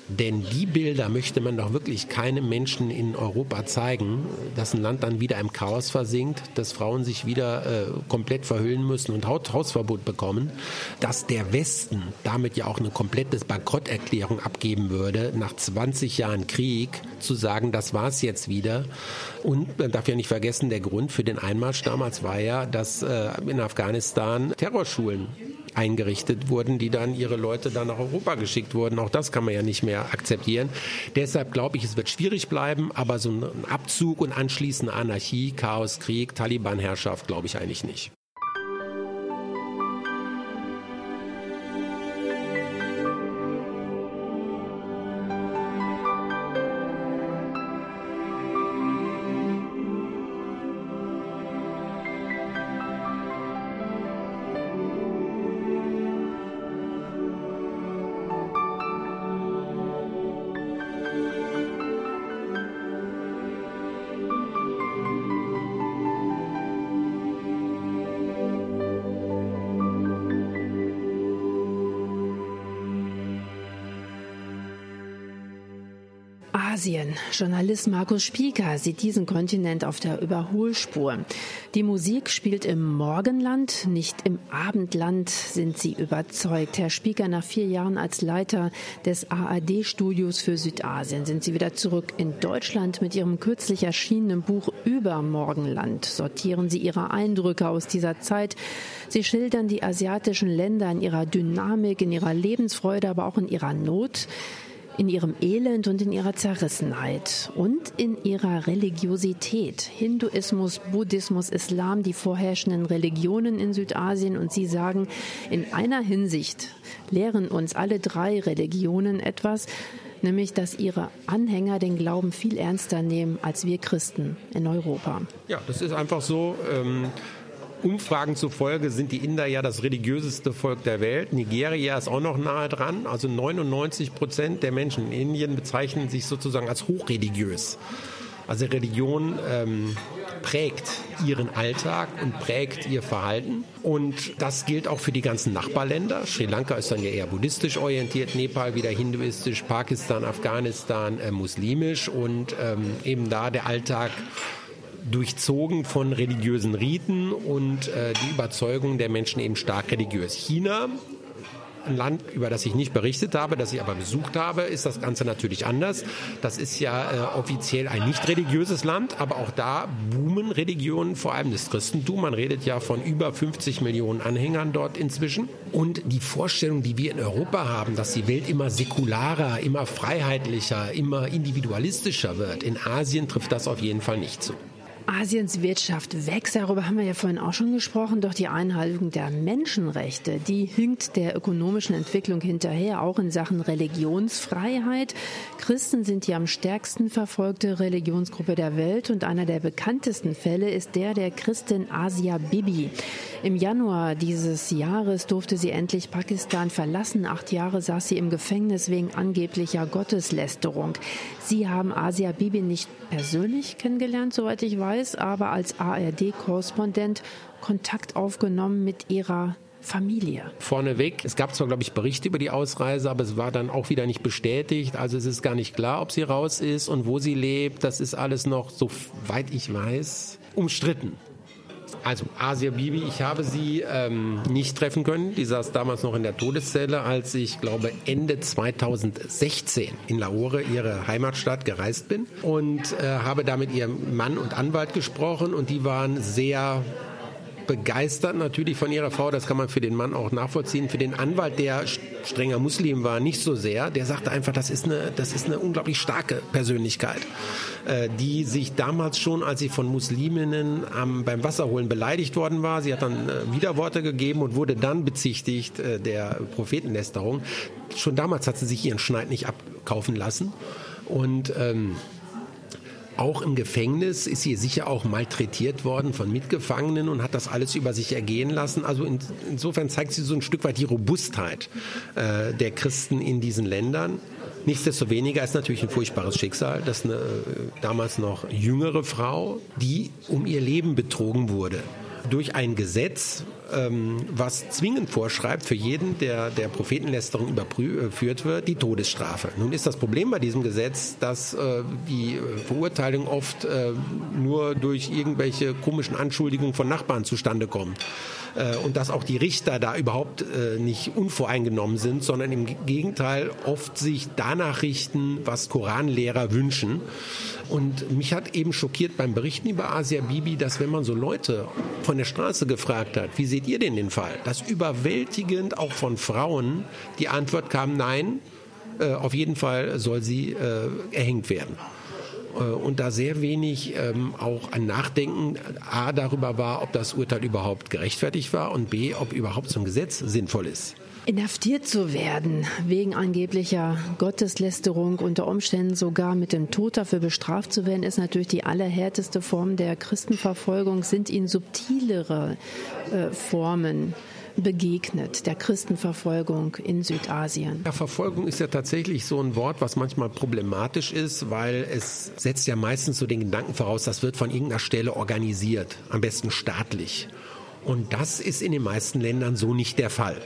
Denn die Bilder möchte man doch wirklich keinem Menschen in Europa zeigen, dass ein Land dann wieder im Chaos versinkt, dass Frauen sich wieder äh, komplett verhüllen müssen und Hausverbot bekommen, dass der Westen damit ja auch eine komplette Bankrotterklärung abgeben würde, nach 20 Jahren Krieg zu sagen, das war's jetzt wieder. Und man darf ja nicht vergessen, der Grund für den Einmarsch damals war ja, dass äh, in Afghanistan Terrorschulen eingerichtet wurden, die dann ihre Leute dann nach Europa geschickt wurden. Auch das kann man ja nicht mehr akzeptieren. Deshalb glaube ich, es wird schwierig bleiben, aber so ein Abzug und anschließende Anarchie, Chaos, Krieg, Taliban-Herrschaft glaube ich eigentlich nicht. Asien. Journalist Markus Spieker sieht diesen Kontinent auf der Überholspur. Die Musik spielt im Morgenland, nicht im Abendland, sind Sie überzeugt. Herr Spieker, nach vier Jahren als Leiter des ARD-Studios für Südasien sind Sie wieder zurück in Deutschland mit Ihrem kürzlich erschienenen Buch über Morgenland. Sortieren Sie Ihre Eindrücke aus dieser Zeit. Sie schildern die asiatischen Länder in ihrer Dynamik, in ihrer Lebensfreude, aber auch in ihrer Not in ihrem Elend und in ihrer Zerrissenheit und in ihrer Religiosität. Hinduismus, Buddhismus, Islam, die vorherrschenden Religionen in Südasien. Und Sie sagen, in einer Hinsicht lehren uns alle drei Religionen etwas, nämlich dass ihre Anhänger den Glauben viel ernster nehmen als wir Christen in Europa. Ja, das ist einfach so. Ähm Umfragen zufolge sind die Inder ja das religiöseste Volk der Welt. Nigeria ist auch noch nahe dran. Also 99 Prozent der Menschen in Indien bezeichnen sich sozusagen als hochreligiös. Also Religion ähm, prägt ihren Alltag und prägt ihr Verhalten. Und das gilt auch für die ganzen Nachbarländer. Sri Lanka ist dann ja eher buddhistisch orientiert, Nepal wieder hinduistisch, Pakistan, Afghanistan äh, muslimisch und ähm, eben da der Alltag durchzogen von religiösen Riten und äh, die Überzeugung der Menschen eben stark religiös. China ein Land, über das ich nicht berichtet habe, das ich aber besucht habe, ist das Ganze natürlich anders. Das ist ja äh, offiziell ein nicht religiöses Land, aber auch da boomen Religionen, vor allem das Christentum. Man redet ja von über 50 Millionen Anhängern dort inzwischen. Und die Vorstellung, die wir in Europa haben, dass die Welt immer säkularer, immer freiheitlicher, immer individualistischer wird, in Asien trifft das auf jeden Fall nicht zu. Asiens Wirtschaft wächst, darüber haben wir ja vorhin auch schon gesprochen, doch die Einhaltung der Menschenrechte, die hinkt der ökonomischen Entwicklung hinterher, auch in Sachen Religionsfreiheit. Christen sind die am stärksten verfolgte Religionsgruppe der Welt und einer der bekanntesten Fälle ist der der Christin Asia Bibi. Im Januar dieses Jahres durfte sie endlich Pakistan verlassen. Acht Jahre saß sie im Gefängnis wegen angeblicher Gotteslästerung. Sie haben Asia Bibi nicht persönlich kennengelernt, soweit ich weiß, aber als ARD-Korrespondent Kontakt aufgenommen mit ihrer Familie. Vorneweg, es gab zwar, glaube ich, Berichte über die Ausreise, aber es war dann auch wieder nicht bestätigt. Also es ist gar nicht klar, ob sie raus ist und wo sie lebt. Das ist alles noch, soweit ich weiß, umstritten. Also Asia Bibi, ich habe sie ähm, nicht treffen können. Die saß damals noch in der Todeszelle, als ich glaube Ende 2016 in Lahore, ihre Heimatstadt, gereist bin und äh, habe da mit ihrem Mann und Anwalt gesprochen und die waren sehr begeistert natürlich von ihrer Frau, das kann man für den Mann auch nachvollziehen. Für den Anwalt, der strenger Muslim war, nicht so sehr. Der sagte einfach, das ist eine, das ist eine unglaublich starke Persönlichkeit, äh, die sich damals schon, als sie von Musliminnen am, beim Wasserholen beleidigt worden war, sie hat dann äh, Widerworte gegeben und wurde dann bezichtigt äh, der Prophetenlästerung. Schon damals hat sie sich ihren Schneid nicht abkaufen lassen und ähm, auch im Gefängnis ist sie sicher auch malträtiert worden von Mitgefangenen und hat das alles über sich ergehen lassen. Also in, insofern zeigt sie so ein Stück weit die Robustheit äh, der Christen in diesen Ländern. Nichtsdestoweniger ist natürlich ein furchtbares Schicksal, dass eine äh, damals noch jüngere Frau, die um ihr Leben betrogen wurde durch ein Gesetz, ähm, was zwingend vorschreibt für jeden, der der Prophetenlästerung überführt wird, die Todesstrafe. Nun ist das Problem bei diesem Gesetz, dass äh, die Verurteilung oft äh, nur durch irgendwelche komischen Anschuldigungen von Nachbarn zustande kommt äh, und dass auch die Richter da überhaupt äh, nicht unvoreingenommen sind, sondern im Gegenteil oft sich danach richten, was Koranlehrer wünschen. Und mich hat eben schockiert beim Berichten über Asia Bibi, dass wenn man so Leute von der Straße gefragt hat, wie seht ihr denn den Fall, dass überwältigend auch von Frauen die Antwort kam, nein, äh, auf jeden Fall soll sie äh, erhängt werden. Äh, und da sehr wenig ähm, auch ein Nachdenken A darüber war, ob das Urteil überhaupt gerechtfertigt war und B, ob überhaupt so ein Gesetz sinnvoll ist. Inhaftiert zu werden wegen angeblicher Gotteslästerung, unter Umständen sogar mit dem Tod dafür bestraft zu werden, ist natürlich die allerhärteste Form der Christenverfolgung. Sind Ihnen subtilere äh, Formen begegnet, der Christenverfolgung in Südasien? Ja, Verfolgung ist ja tatsächlich so ein Wort, was manchmal problematisch ist, weil es setzt ja meistens so den Gedanken voraus, das wird von irgendeiner Stelle organisiert, am besten staatlich. Und das ist in den meisten Ländern so nicht der Fall.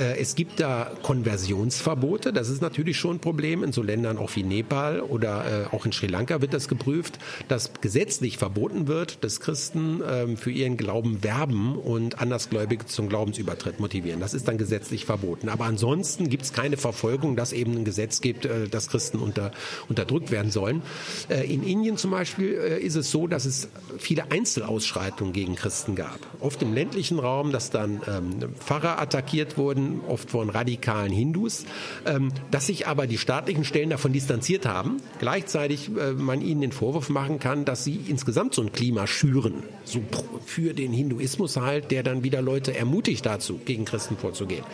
Äh, es gibt da Konversionsverbote. Das ist natürlich schon ein Problem in so Ländern auch wie Nepal oder äh, auch in Sri Lanka wird das geprüft, dass gesetzlich verboten wird, dass Christen ähm, für ihren Glauben werben und Andersgläubige zum Glaubensübertritt motivieren. Das ist dann gesetzlich verboten. Aber ansonsten gibt es keine Verfolgung, dass eben ein Gesetz gibt, äh, dass Christen unter, unterdrückt werden sollen. In Indien zum Beispiel ist es so, dass es viele Einzelausschreitungen gegen Christen gab. Oft im ländlichen Raum, dass dann ähm, Pfarrer attackiert wurden oft von radikalen Hindus, ähm, dass sich aber die staatlichen Stellen davon distanziert haben. Gleichzeitig äh, man ihnen den Vorwurf machen kann, dass sie insgesamt so ein Klima schüren, so für den Hinduismus halt, der dann wieder Leute ermutigt dazu, gegen Christen vorzugehen.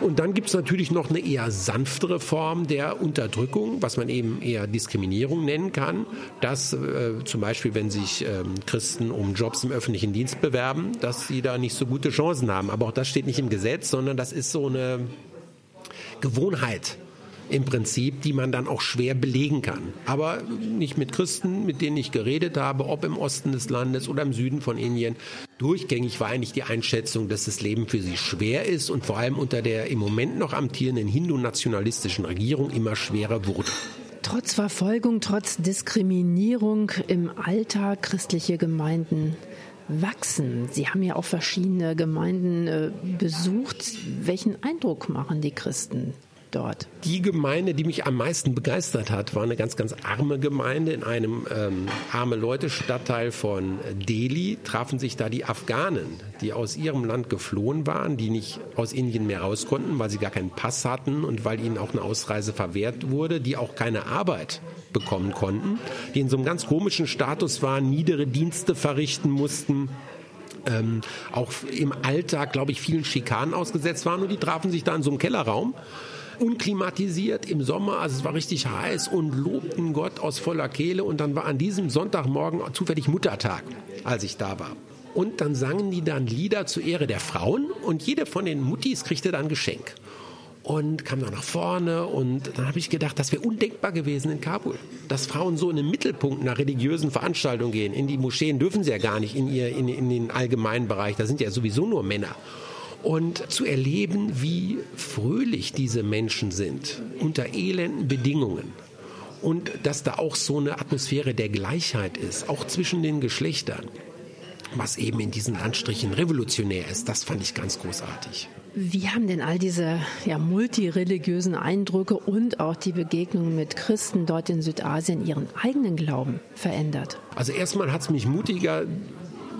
Und dann gibt es natürlich noch eine eher sanftere Form der Unterdrückung, was man eben eher Diskriminierung nennen kann, dass äh, zum Beispiel, wenn sich ähm, Christen um Jobs im öffentlichen Dienst bewerben, dass sie da nicht so gute Chancen haben. Aber auch das steht nicht im Gesetz, sondern das ist so eine Gewohnheit im Prinzip, die man dann auch schwer belegen kann. Aber nicht mit Christen, mit denen ich geredet habe, ob im Osten des Landes oder im Süden von Indien. Durchgängig war eigentlich die Einschätzung, dass das Leben für sie schwer ist und vor allem unter der im Moment noch amtierenden hindu-nationalistischen Regierung immer schwerer wurde. Trotz Verfolgung, trotz Diskriminierung im Alltag christliche Gemeinden wachsen. Sie haben ja auch verschiedene Gemeinden äh, besucht. Welchen Eindruck machen die Christen dort? Die Gemeinde, die mich am meisten begeistert hat, war eine ganz, ganz arme Gemeinde in einem ähm, arme Leute-Stadtteil von Delhi. Trafen sich da die Afghanen, die aus ihrem Land geflohen waren, die nicht aus Indien mehr raus konnten, weil sie gar keinen Pass hatten und weil ihnen auch eine Ausreise verwehrt wurde, die auch keine Arbeit bekommen konnten, die in so einem ganz komischen Status waren, niedere Dienste verrichten mussten. Ähm, auch im Alltag, glaube ich, vielen Schikanen ausgesetzt waren und die trafen sich da in so einem Kellerraum unklimatisiert im Sommer, also es war richtig heiß und lobten Gott aus voller Kehle. Und dann war an diesem Sonntagmorgen zufällig Muttertag, als ich da war. Und dann sangen die dann Lieder zur Ehre der Frauen. Und jede von den Muttis kriegte dann ein Geschenk und kam dann nach vorne. Und dann habe ich gedacht, das wäre undenkbar gewesen in Kabul, dass Frauen so in den Mittelpunkt einer religiösen Veranstaltung gehen. In die Moscheen dürfen sie ja gar nicht in, ihr, in, in den allgemeinen Bereich, da sind ja sowieso nur Männer und zu erleben, wie fröhlich diese Menschen sind unter elenden Bedingungen. Und dass da auch so eine Atmosphäre der Gleichheit ist, auch zwischen den Geschlechtern, was eben in diesen Landstrichen revolutionär ist, das fand ich ganz großartig. Wie haben denn all diese ja, multireligiösen Eindrücke und auch die Begegnungen mit Christen dort in Südasien ihren eigenen Glauben verändert? Also erstmal hat es mich mutiger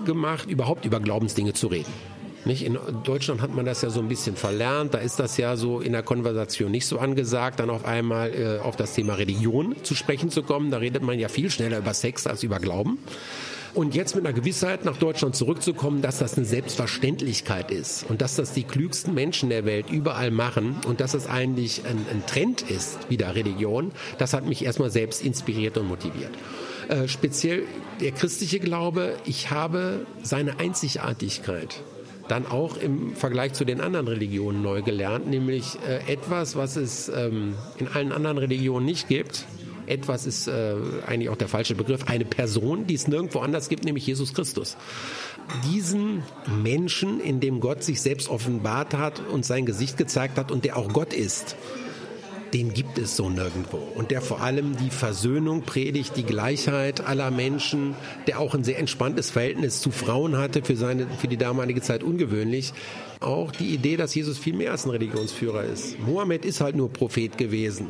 gemacht, überhaupt über Glaubensdinge zu reden. Nicht? In Deutschland hat man das ja so ein bisschen verlernt. Da ist das ja so in der Konversation nicht so angesagt, dann auf einmal äh, auf das Thema Religion zu sprechen zu kommen. Da redet man ja viel schneller über Sex als über Glauben. Und jetzt mit einer Gewissheit nach Deutschland zurückzukommen, dass das eine Selbstverständlichkeit ist und dass das die klügsten Menschen der Welt überall machen und dass es eigentlich ein, ein Trend ist, wieder Religion, das hat mich erstmal selbst inspiriert und motiviert. Äh, speziell der christliche Glaube, ich habe seine Einzigartigkeit dann auch im Vergleich zu den anderen Religionen neu gelernt, nämlich äh, etwas, was es ähm, in allen anderen Religionen nicht gibt. Etwas ist äh, eigentlich auch der falsche Begriff, eine Person, die es nirgendwo anders gibt, nämlich Jesus Christus. Diesen Menschen, in dem Gott sich selbst offenbart hat und sein Gesicht gezeigt hat und der auch Gott ist, den gibt es so nirgendwo. Und der vor allem die Versöhnung predigt, die Gleichheit aller Menschen, der auch ein sehr entspanntes Verhältnis zu Frauen hatte, für, seine, für die damalige Zeit ungewöhnlich. Auch die Idee, dass Jesus viel mehr als ein Religionsführer ist. Mohammed ist halt nur Prophet gewesen.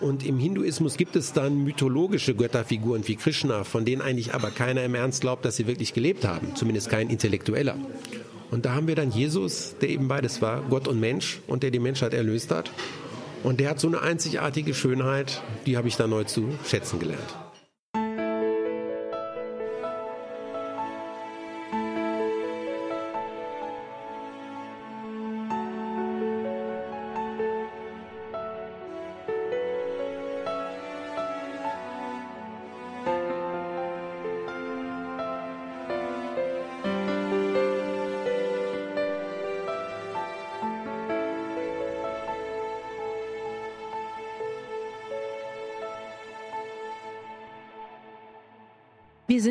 Und im Hinduismus gibt es dann mythologische Götterfiguren wie Krishna, von denen eigentlich aber keiner im Ernst glaubt, dass sie wirklich gelebt haben, zumindest kein Intellektueller. Und da haben wir dann Jesus, der eben beides war, Gott und Mensch, und der die Menschheit erlöst hat. Und der hat so eine einzigartige Schönheit, die habe ich da neu zu schätzen gelernt.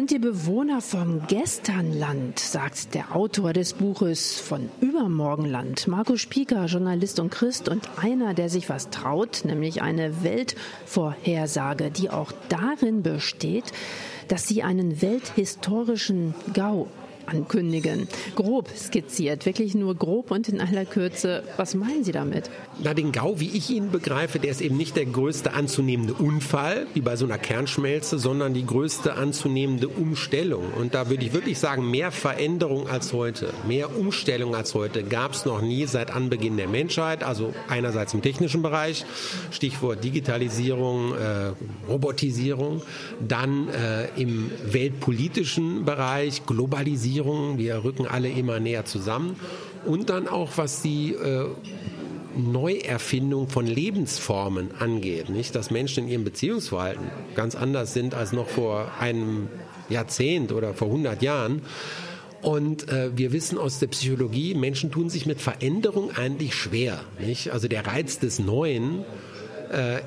Sind die Bewohner vom Gesternland, sagt der Autor des Buches von Übermorgenland. Marco Spieker, Journalist und Christ und einer, der sich was traut, nämlich eine Weltvorhersage, die auch darin besteht, dass sie einen welthistorischen GAU ankündigen. Grob skizziert, wirklich nur grob und in aller Kürze. Was meinen Sie damit? Na, den GAU, wie ich ihn begreife, der ist eben nicht der größte anzunehmende Unfall, wie bei so einer Kernschmelze, sondern die größte anzunehmende Umstellung. Und da würde ich wirklich sagen, mehr Veränderung als heute, mehr Umstellung als heute gab es noch nie seit Anbeginn der Menschheit. Also einerseits im technischen Bereich, Stichwort Digitalisierung, äh, Robotisierung, dann äh, im weltpolitischen Bereich, Globalisierung, Globalisierung, wir rücken alle immer näher zusammen und dann auch was die äh, Neuerfindung von Lebensformen angeht, nicht, dass Menschen in ihrem Beziehungsverhalten ganz anders sind als noch vor einem Jahrzehnt oder vor 100 Jahren. Und äh, wir wissen aus der Psychologie, Menschen tun sich mit Veränderung eigentlich schwer. Nicht? Also der Reiz des Neuen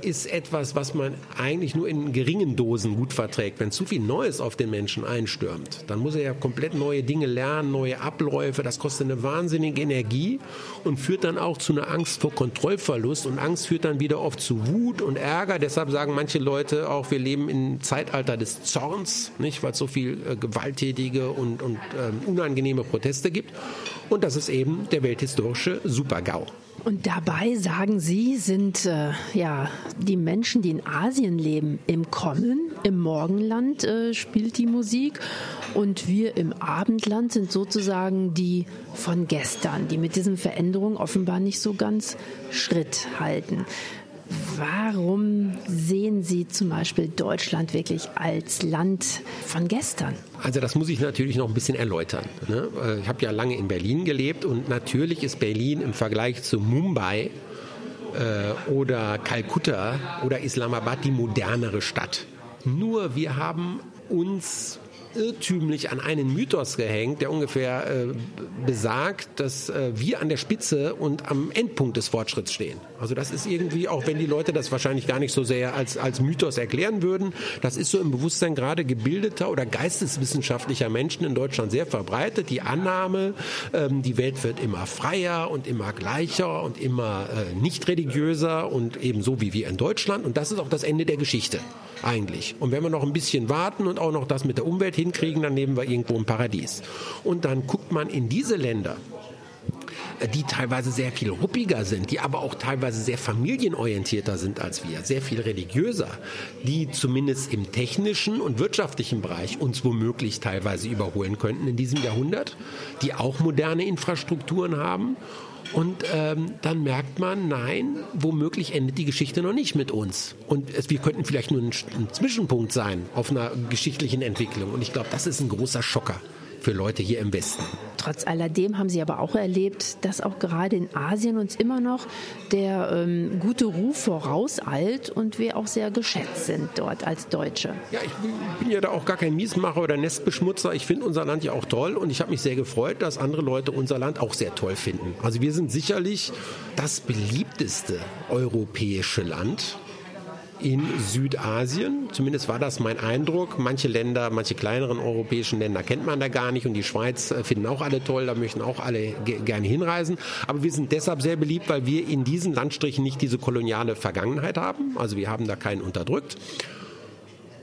ist etwas, was man eigentlich nur in geringen Dosen gut verträgt. Wenn zu viel Neues auf den Menschen einstürmt, dann muss er ja komplett neue Dinge lernen, neue Abläufe. Das kostet eine wahnsinnige Energie und führt dann auch zu einer Angst vor Kontrollverlust. Und Angst führt dann wieder oft zu Wut und Ärger. Deshalb sagen manche Leute auch, wir leben im Zeitalter des Zorns, nicht, weil es so viel äh, gewalttätige und, und äh, unangenehme Proteste gibt. Und das ist eben der welthistorische Super-GAU. Und dabei, sagen Sie, sind äh, ja die Menschen, die in Asien leben, im Kommen, im Morgenland äh, spielt die Musik und wir im Abendland sind sozusagen die von gestern, die mit diesen Veränderungen offenbar nicht so ganz Schritt halten. Warum sehen Sie zum Beispiel Deutschland wirklich als Land von gestern? Also das muss ich natürlich noch ein bisschen erläutern. Ne? Äh, ich habe ja lange in Berlin gelebt und natürlich ist Berlin im Vergleich zu Mumbai äh, oder Kalkutta oder Islamabad die modernere Stadt. Nur wir haben uns irrtümlich an einen Mythos gehängt, der ungefähr äh, besagt, dass äh, wir an der Spitze und am Endpunkt des Fortschritts stehen. Also das ist irgendwie, auch wenn die Leute das wahrscheinlich gar nicht so sehr als, als Mythos erklären würden, das ist so im Bewusstsein gerade gebildeter oder geisteswissenschaftlicher Menschen in Deutschland sehr verbreitet. Die Annahme, ähm, die Welt wird immer freier und immer gleicher und immer äh, nicht religiöser und ebenso wie wir in Deutschland. Und das ist auch das Ende der Geschichte eigentlich. Und wenn wir noch ein bisschen warten und auch noch das mit der Umwelt hinkriegen, dann nehmen wir irgendwo ein Paradies. Und dann guckt man in diese Länder, die teilweise sehr viel ruppiger sind, die aber auch teilweise sehr familienorientierter sind als wir, sehr viel religiöser, die zumindest im technischen und wirtschaftlichen Bereich uns womöglich teilweise überholen könnten in diesem Jahrhundert, die auch moderne Infrastrukturen haben und ähm, dann merkt man, nein, womöglich endet die Geschichte noch nicht mit uns. Und es, wir könnten vielleicht nur ein, ein Zwischenpunkt sein auf einer geschichtlichen Entwicklung. Und ich glaube, das ist ein großer Schocker für Leute hier im Westen. Trotz alledem haben Sie aber auch erlebt, dass auch gerade in Asien uns immer noch der ähm, gute Ruf vorauseilt und wir auch sehr geschätzt sind dort als Deutsche. Ja, ich bin ja da auch gar kein Miesmacher oder Nestbeschmutzer. Ich finde unser Land ja auch toll und ich habe mich sehr gefreut, dass andere Leute unser Land auch sehr toll finden. Also wir sind sicherlich das beliebteste europäische Land in Südasien. Zumindest war das mein Eindruck. Manche Länder, manche kleineren europäischen Länder kennt man da gar nicht und die Schweiz äh, finden auch alle toll, da möchten auch alle gerne hinreisen. Aber wir sind deshalb sehr beliebt, weil wir in diesen Landstrichen nicht diese koloniale Vergangenheit haben. Also wir haben da keinen unterdrückt.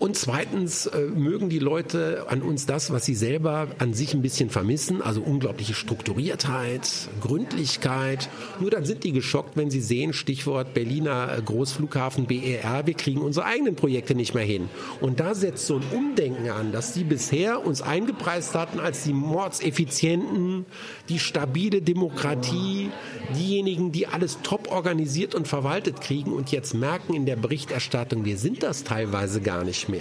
Und zweitens äh, mögen die Leute an uns das, was sie selber an sich ein bisschen vermissen, also unglaubliche Strukturiertheit, Gründlichkeit. Nur dann sind die geschockt, wenn sie sehen, Stichwort Berliner Großflughafen BER, wir kriegen unsere eigenen Projekte nicht mehr hin. Und da setzt so ein Umdenken an, dass die bisher uns eingepreist hatten als die mordseffizienten, die stabile Demokratie, diejenigen, die alles top organisiert und verwaltet kriegen und jetzt merken in der Berichterstattung, wir sind das teilweise gar nicht mehr.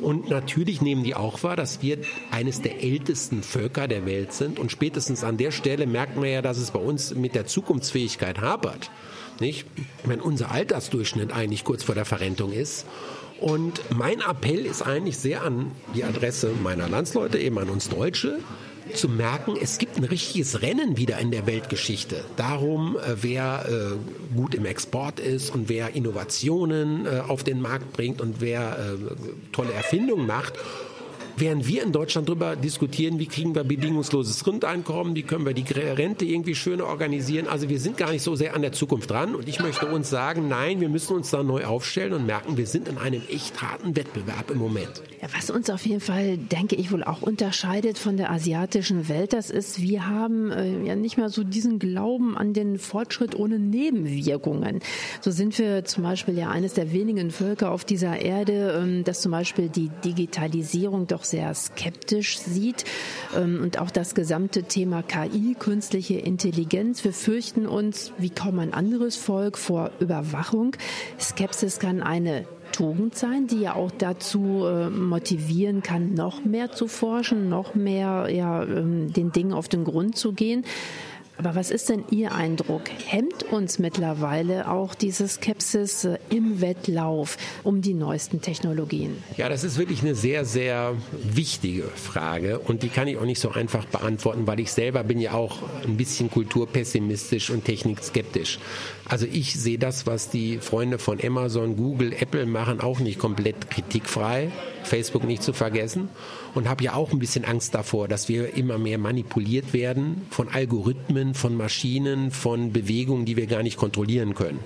Und natürlich nehmen die auch wahr, dass wir eines der ältesten Völker der Welt sind und spätestens an der Stelle merkt man ja, dass es bei uns mit der Zukunftsfähigkeit hapert. Nicht? Wenn unser Altersdurchschnitt eigentlich kurz vor der Verrentung ist. Und mein Appell ist eigentlich sehr an die Adresse meiner Landsleute, eben an uns Deutsche zu merken, es gibt ein richtiges Rennen wieder in der Weltgeschichte. Darum, äh, wer äh, gut im Export ist und wer Innovationen äh, auf den Markt bringt und wer tolle Erfindungen macht Während wir in Deutschland darüber diskutieren, wie kriegen wir bedingungsloses Grundeinkommen, wie können wir die Rente irgendwie schöner organisieren. Also wir sind gar nicht so sehr an der Zukunft dran. Und ich möchte uns sagen, nein, wir müssen uns da neu aufstellen und merken, wir sind in einem echt harten Wettbewerb im Moment. Ja, was uns auf jeden Fall, denke ich, wohl auch unterscheidet von der asiatischen Welt, das ist, wir haben äh, ja nicht mehr so diesen Glauben an den Fortschritt ohne Nebenwirkungen. So sind wir zum Beispiel ja eines der wenigen Völker auf dieser Erde, ähm, dass zum Beispiel die Digitalisierung doch sehr skeptisch sieht ähm, und auch das gesamte Thema KI, künstliche Intelligenz. Wir fürchten uns wie kaum ein anderes Volk vor Überwachung. Skepsis kann eine Tugend sein, die ja auch dazu äh, motivieren kann, noch mehr zu forschen, noch mehr ja, ähm, den Dingen auf den Grund zu gehen. Aber was ist denn Ihr Eindruck? Hemmt uns mittlerweile auch diese Skepsis äh, im Wettlauf um die neuesten Technologien? Ja, das ist wirklich eine sehr, sehr wichtige Frage und die kann ich auch nicht so einfach beantworten, weil ich selber bin ja auch ein bisschen kulturpessimistisch und technikskeptisch. Also ich sehe das, was die Freunde von Amazon, Google, Apple machen, auch nicht komplett kritikfrei. Facebook nicht zu vergessen und habe ja auch ein bisschen Angst davor, dass wir immer mehr manipuliert werden von Algorithmen, von Maschinen, von Bewegungen, die wir gar nicht kontrollieren können.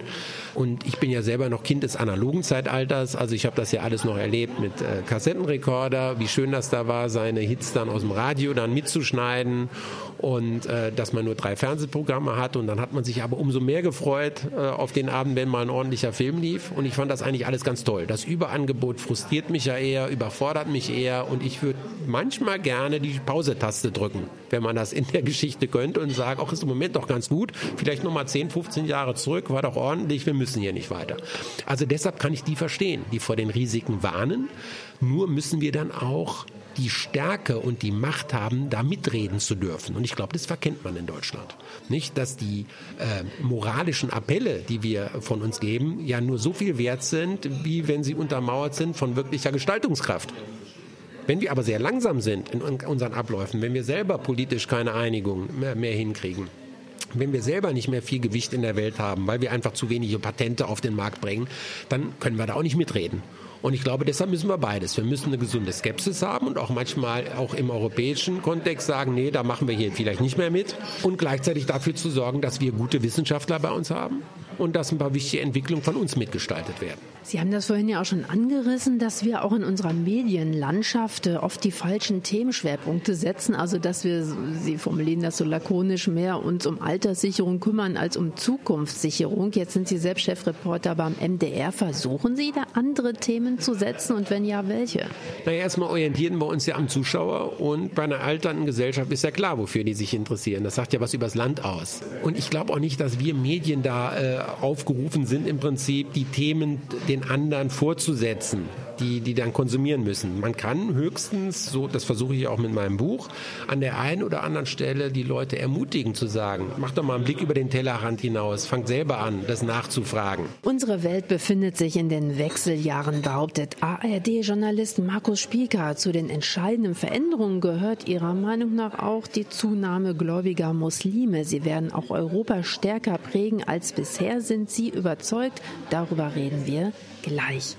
Und ich bin ja selber noch Kind des analogen Zeitalters, also ich habe das ja alles noch erlebt mit äh, Kassettenrekorder, wie schön das da war, seine Hits dann aus dem Radio dann mitzuschneiden und äh, dass man nur drei Fernsehprogramme hat und dann hat man sich aber umso mehr gefreut äh, auf den Abend, wenn mal ein ordentlicher Film lief und ich fand das eigentlich alles ganz toll. Das Überangebot frustriert mich ja eher, überfordert mich eher und ich würde manchmal gerne die Pause-Taste drücken, wenn man das in der Geschichte könnte und sagen, ach ist im Moment doch ganz gut, vielleicht nochmal 10, 15 Jahre zurück, war doch ordentlich, wir müssen hier nicht weiter. Also deshalb kann ich die verstehen, die vor den Risiken warnen. Nur müssen wir dann auch die Stärke und die Macht haben, da mitreden zu dürfen. Und ich glaube, das verkennt man in Deutschland. Nicht, dass die äh, moralischen Appelle, die wir von uns geben, ja nur so viel wert sind, wie wenn sie untermauert sind von wirklicher Gestaltungskraft. Wenn wir aber sehr langsam sind in unseren Abläufen, wenn wir selber politisch keine Einigung mehr, mehr hinkriegen, wenn wir selber nicht mehr viel Gewicht in der Welt haben, weil wir einfach zu wenige Patente auf den Markt bringen, dann können wir da auch nicht mitreden. Und ich glaube, deshalb müssen wir beides. Wir müssen eine gesunde Skepsis haben und auch manchmal auch im europäischen Kontext sagen, nee, da machen wir hier vielleicht nicht mehr mit. Und gleichzeitig dafür zu sorgen, dass wir gute Wissenschaftler bei uns haben und dass ein paar wichtige Entwicklungen von uns mitgestaltet werden. Sie haben das vorhin ja auch schon angerissen, dass wir auch in unserer Medienlandschaft äh, oft die falschen Themenschwerpunkte setzen. Also, dass wir, Sie formulieren das so lakonisch, mehr uns um Alterssicherung kümmern als um Zukunftssicherung. Jetzt sind Sie selbst Chefreporter beim MDR. Versuchen Sie da andere Themen zu setzen und wenn ja, welche? Na, erstmal orientieren wir uns ja am Zuschauer und bei einer alternden Gesellschaft ist ja klar, wofür die sich interessieren. Das sagt ja was übers Land aus. Und ich glaube auch nicht, dass wir Medien da äh, aufgerufen sind, im Prinzip die Themen den anderen vorzusetzen die, die dann konsumieren müssen. Man kann höchstens, so das versuche ich auch mit meinem Buch, an der einen oder anderen Stelle die Leute ermutigen zu sagen, macht doch mal einen Blick über den Tellerrand hinaus, fangt selber an, das nachzufragen. Unsere Welt befindet sich in den Wechseljahren, behauptet ARD-Journalist Markus Spieker. Zu den entscheidenden Veränderungen gehört Ihrer Meinung nach auch die Zunahme gläubiger Muslime. Sie werden auch Europa stärker prägen als bisher. Sind Sie überzeugt? Darüber reden wir gleich.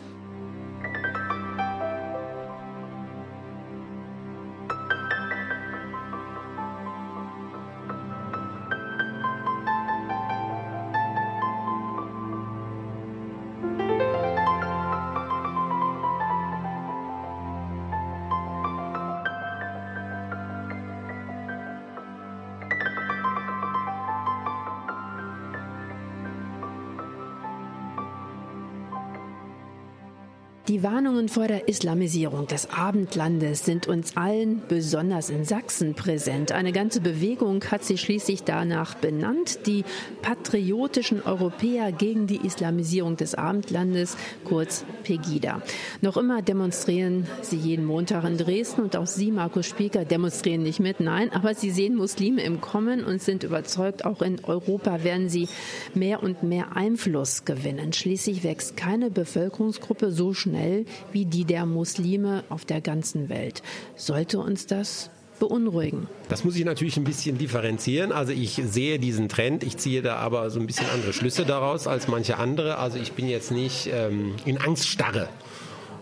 Warnungen vor der Islamisierung des Abendlandes sind uns allen, besonders in Sachsen, präsent. Eine ganze Bewegung hat sich schließlich danach benannt, die patriotischen Europäer gegen die Islamisierung des Abendlandes, kurz Pegida. Noch immer demonstrieren sie jeden Montag in Dresden und auch Sie, Markus Spieker, demonstrieren nicht mit, nein, aber sie sehen Muslime im Kommen und sind überzeugt, auch in Europa werden sie mehr und mehr Einfluss gewinnen. Schließlich wächst keine Bevölkerungsgruppe so schnell wie die der Muslime auf der ganzen Welt. Sollte uns das beunruhigen. Das muss ich natürlich ein bisschen differenzieren. Also ich sehe diesen Trend, ich ziehe da aber so ein bisschen andere Schlüsse daraus als manche andere. Also ich bin jetzt nicht ähm, in Angststarre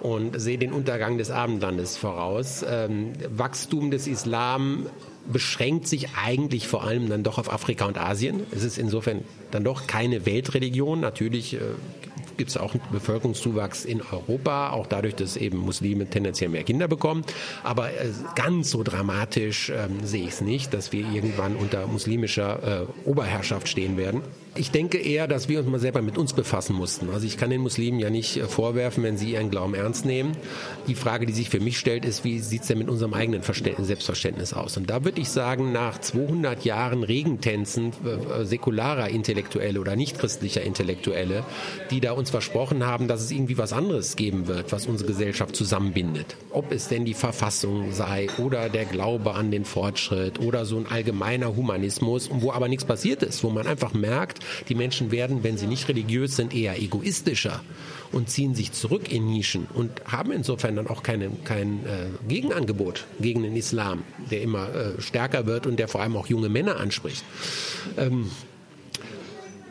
und sehe den Untergang des Abendlandes voraus. Ähm, Wachstum des Islam beschränkt sich eigentlich vor allem dann doch auf Afrika und Asien. Es ist insofern dann doch keine Weltreligion. Natürlich äh, gibt es auch einen Bevölkerungszuwachs in Europa, auch dadurch, dass eben Muslime tendenziell mehr Kinder bekommen. Aber äh, ganz so dramatisch ähm, sehe ich es nicht, dass wir irgendwann unter muslimischer äh, Oberherrschaft stehen werden. Ich denke eher, dass wir uns mal selber mit uns befassen mussten. Also ich kann den Muslimen ja nicht äh, vorwerfen, wenn sie ihren Glauben ernst nehmen. Die Frage, die sich für mich stellt, ist, wie sieht es denn mit unserem eigenen Selbstverständnis aus? Und da würde ich sagen, nach 200 Jahren Regentänzen säkularer Intellektuelle oder nichtchristlicher Intellektuelle, die da uns versprochen haben, dass es irgendwie was anderes geben wird, was unsere Gesellschaft zusammenbindet. Ob es denn die Verfassung sei oder der Glaube an den Fortschritt oder so ein allgemeiner Humanismus, wo aber nichts passiert ist, wo man einfach merkt, die Menschen werden, wenn sie nicht religiös sind, eher egoistischer und ziehen sich zurück in Nischen und haben insofern dann auch keine, kein äh, Gegenangebot gegen den Islam, der immer äh, stärker wird und der vor allem auch junge Männer anspricht. Ähm,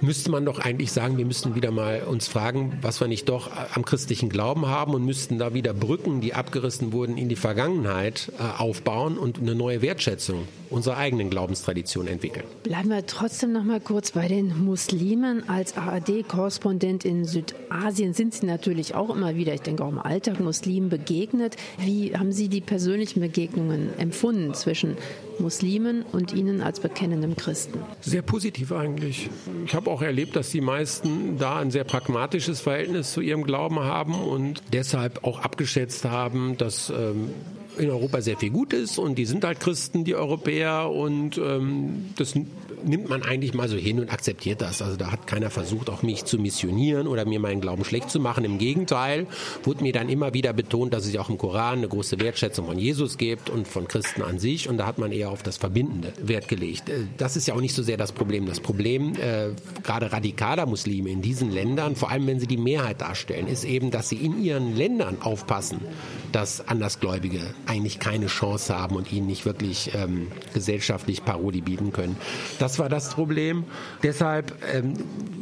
müsste man doch eigentlich sagen, wir müssten wieder mal uns fragen, was wir nicht doch am christlichen Glauben haben und müssten da wieder Brücken, die abgerissen wurden, in die Vergangenheit äh, aufbauen und eine neue Wertschätzung unserer eigenen Glaubenstradition entwickeln. Bleiben wir trotzdem noch mal kurz bei den Muslimen. Als ARD-Korrespondent in Südasien sind Sie natürlich auch immer wieder, ich denke auch im Alltag, Muslimen begegnet. Wie haben Sie die persönlichen Begegnungen empfunden zwischen Muslimen und Ihnen als bekennendem Christen? Sehr positiv eigentlich. Ich habe auch erlebt, dass die meisten da ein sehr pragmatisches Verhältnis zu ihrem Glauben haben und deshalb auch abgeschätzt haben, dass ähm, in Europa sehr viel gut ist und die sind halt Christen, die Europäer und ähm, das nimmt man eigentlich mal so hin und akzeptiert das. Also da hat keiner versucht, auch mich zu missionieren oder mir meinen Glauben schlecht zu machen. Im Gegenteil wurde mir dann immer wieder betont, dass es auch im Koran eine große Wertschätzung von Jesus gibt und von Christen an sich. Und da hat man eher auf das Verbindende Wert gelegt. Äh, das ist ja auch nicht so sehr das Problem. Das Problem, äh, gerade radikaler Muslime in diesen Ländern, vor allem wenn sie die Mehrheit darstellen, ist eben, dass sie in ihren Ländern aufpassen, dass Andersgläubige eigentlich keine Chance haben und ihnen nicht wirklich ähm, gesellschaftlich Parodie bieten können. Das war das Problem. Deshalb, ähm,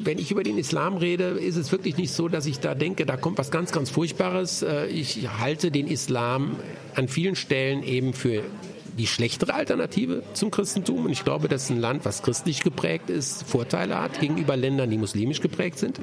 wenn ich über den Islam rede, ist es wirklich nicht so, dass ich da denke, da kommt was ganz, ganz Furchtbares. Äh, ich halte den Islam an vielen Stellen eben für die schlechtere Alternative zum Christentum. Und ich glaube, dass ein Land, was christlich geprägt ist, Vorteile hat gegenüber Ländern, die muslimisch geprägt sind.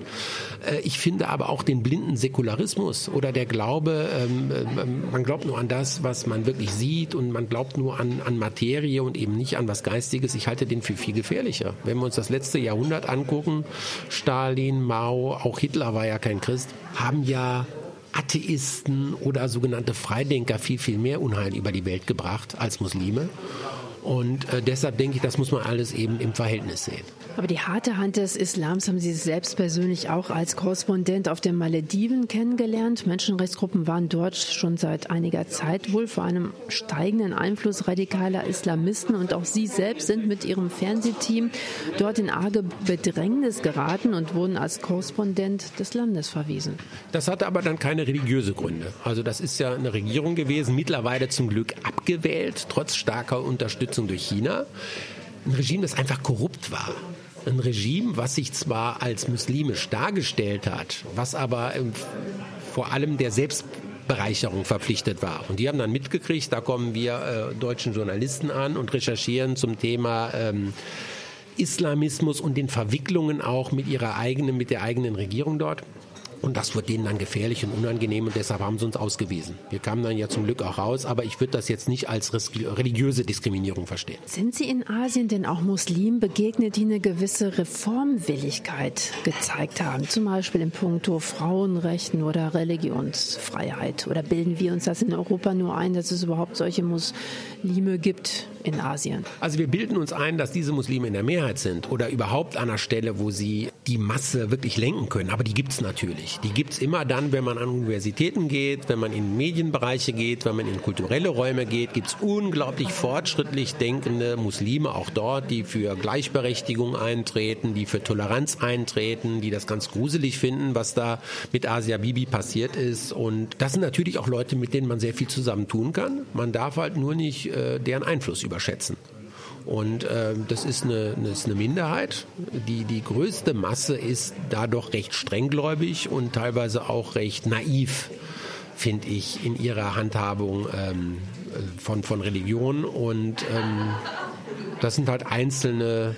Äh, ich finde aber auch den blinden Säkularismus oder der Glaube, ähm, ähm, man glaubt nur an das, was man wirklich sieht und man glaubt nur an, an Materie und eben nicht an was Geistiges. Ich halte den für viel gefährlicher. Wenn wir uns das letzte Jahrhundert angucken, Stalin, Mao, auch Hitler war ja kein Christ, haben ja Atheisten oder sogenannte Freidenker viel, viel mehr Unheil über die Welt gebracht als Muslime. Und äh, deshalb denke ich, das muss man alles eben im Verhältnis sehen. Aber die harte Hand des Islams haben Sie selbst persönlich auch als Korrespondent auf den Malediven kennengelernt. Menschenrechtsgruppen waren dort schon seit einiger Zeit wohl vor einem steigenden Einfluss radikaler Islamisten. Und auch Sie selbst sind mit Ihrem Fernsehteam dort in arge Bedrängnis geraten und wurden als Korrespondent des Landes verwiesen. Das hatte aber dann keine religiöse Gründe. Also das ist ja eine Regierung gewesen, mittlerweile zum Glück abgewählt, trotz starker Unterstützung durch China. Ein Regime, das einfach korrupt war. Ein Regime, was sich zwar als muslimisch dargestellt hat, was aber vor allem der Selbstbereicherung verpflichtet war. Und die haben dann mitgekriegt, da kommen wir äh, deutschen Journalisten an und recherchieren zum Thema ähm, Islamismus und den Verwicklungen auch mit ihrer eigenen, mit der eigenen Regierung dort. Und das wird denen dann gefährlich und unangenehm und deshalb haben sie uns ausgewiesen. Wir kamen dann ja zum Glück auch raus, aber ich würde das jetzt nicht als religiöse Diskriminierung verstehen. Sind Sie in Asien denn auch Muslimen begegnet, die eine gewisse Reformwilligkeit gezeigt haben? Zum Beispiel in puncto Frauenrechten oder Religionsfreiheit? Oder bilden wir uns das in Europa nur ein, dass es überhaupt solche Muslime gibt in Asien? Also wir bilden uns ein, dass diese Muslime in der Mehrheit sind oder überhaupt an einer Stelle, wo sie die Masse wirklich lenken können. Aber die gibt es natürlich. Die gibt es immer dann, wenn man an Universitäten geht, wenn man in Medienbereiche geht, wenn man in kulturelle Räume geht, gibt es unglaublich fortschrittlich denkende Muslime auch dort, die für Gleichberechtigung eintreten, die für Toleranz eintreten, die das ganz gruselig finden, was da mit Asia Bibi passiert ist. Und das sind natürlich auch Leute, mit denen man sehr viel zusammen tun kann. Man darf halt nur nicht äh, deren Einfluss überschätzen. Und äh, das, ist eine, das ist eine Minderheit. Die, die größte Masse ist dadurch recht strenggläubig und teilweise auch recht naiv, finde ich, in ihrer Handhabung ähm, von, von Religion. Und ähm, das sind halt einzelne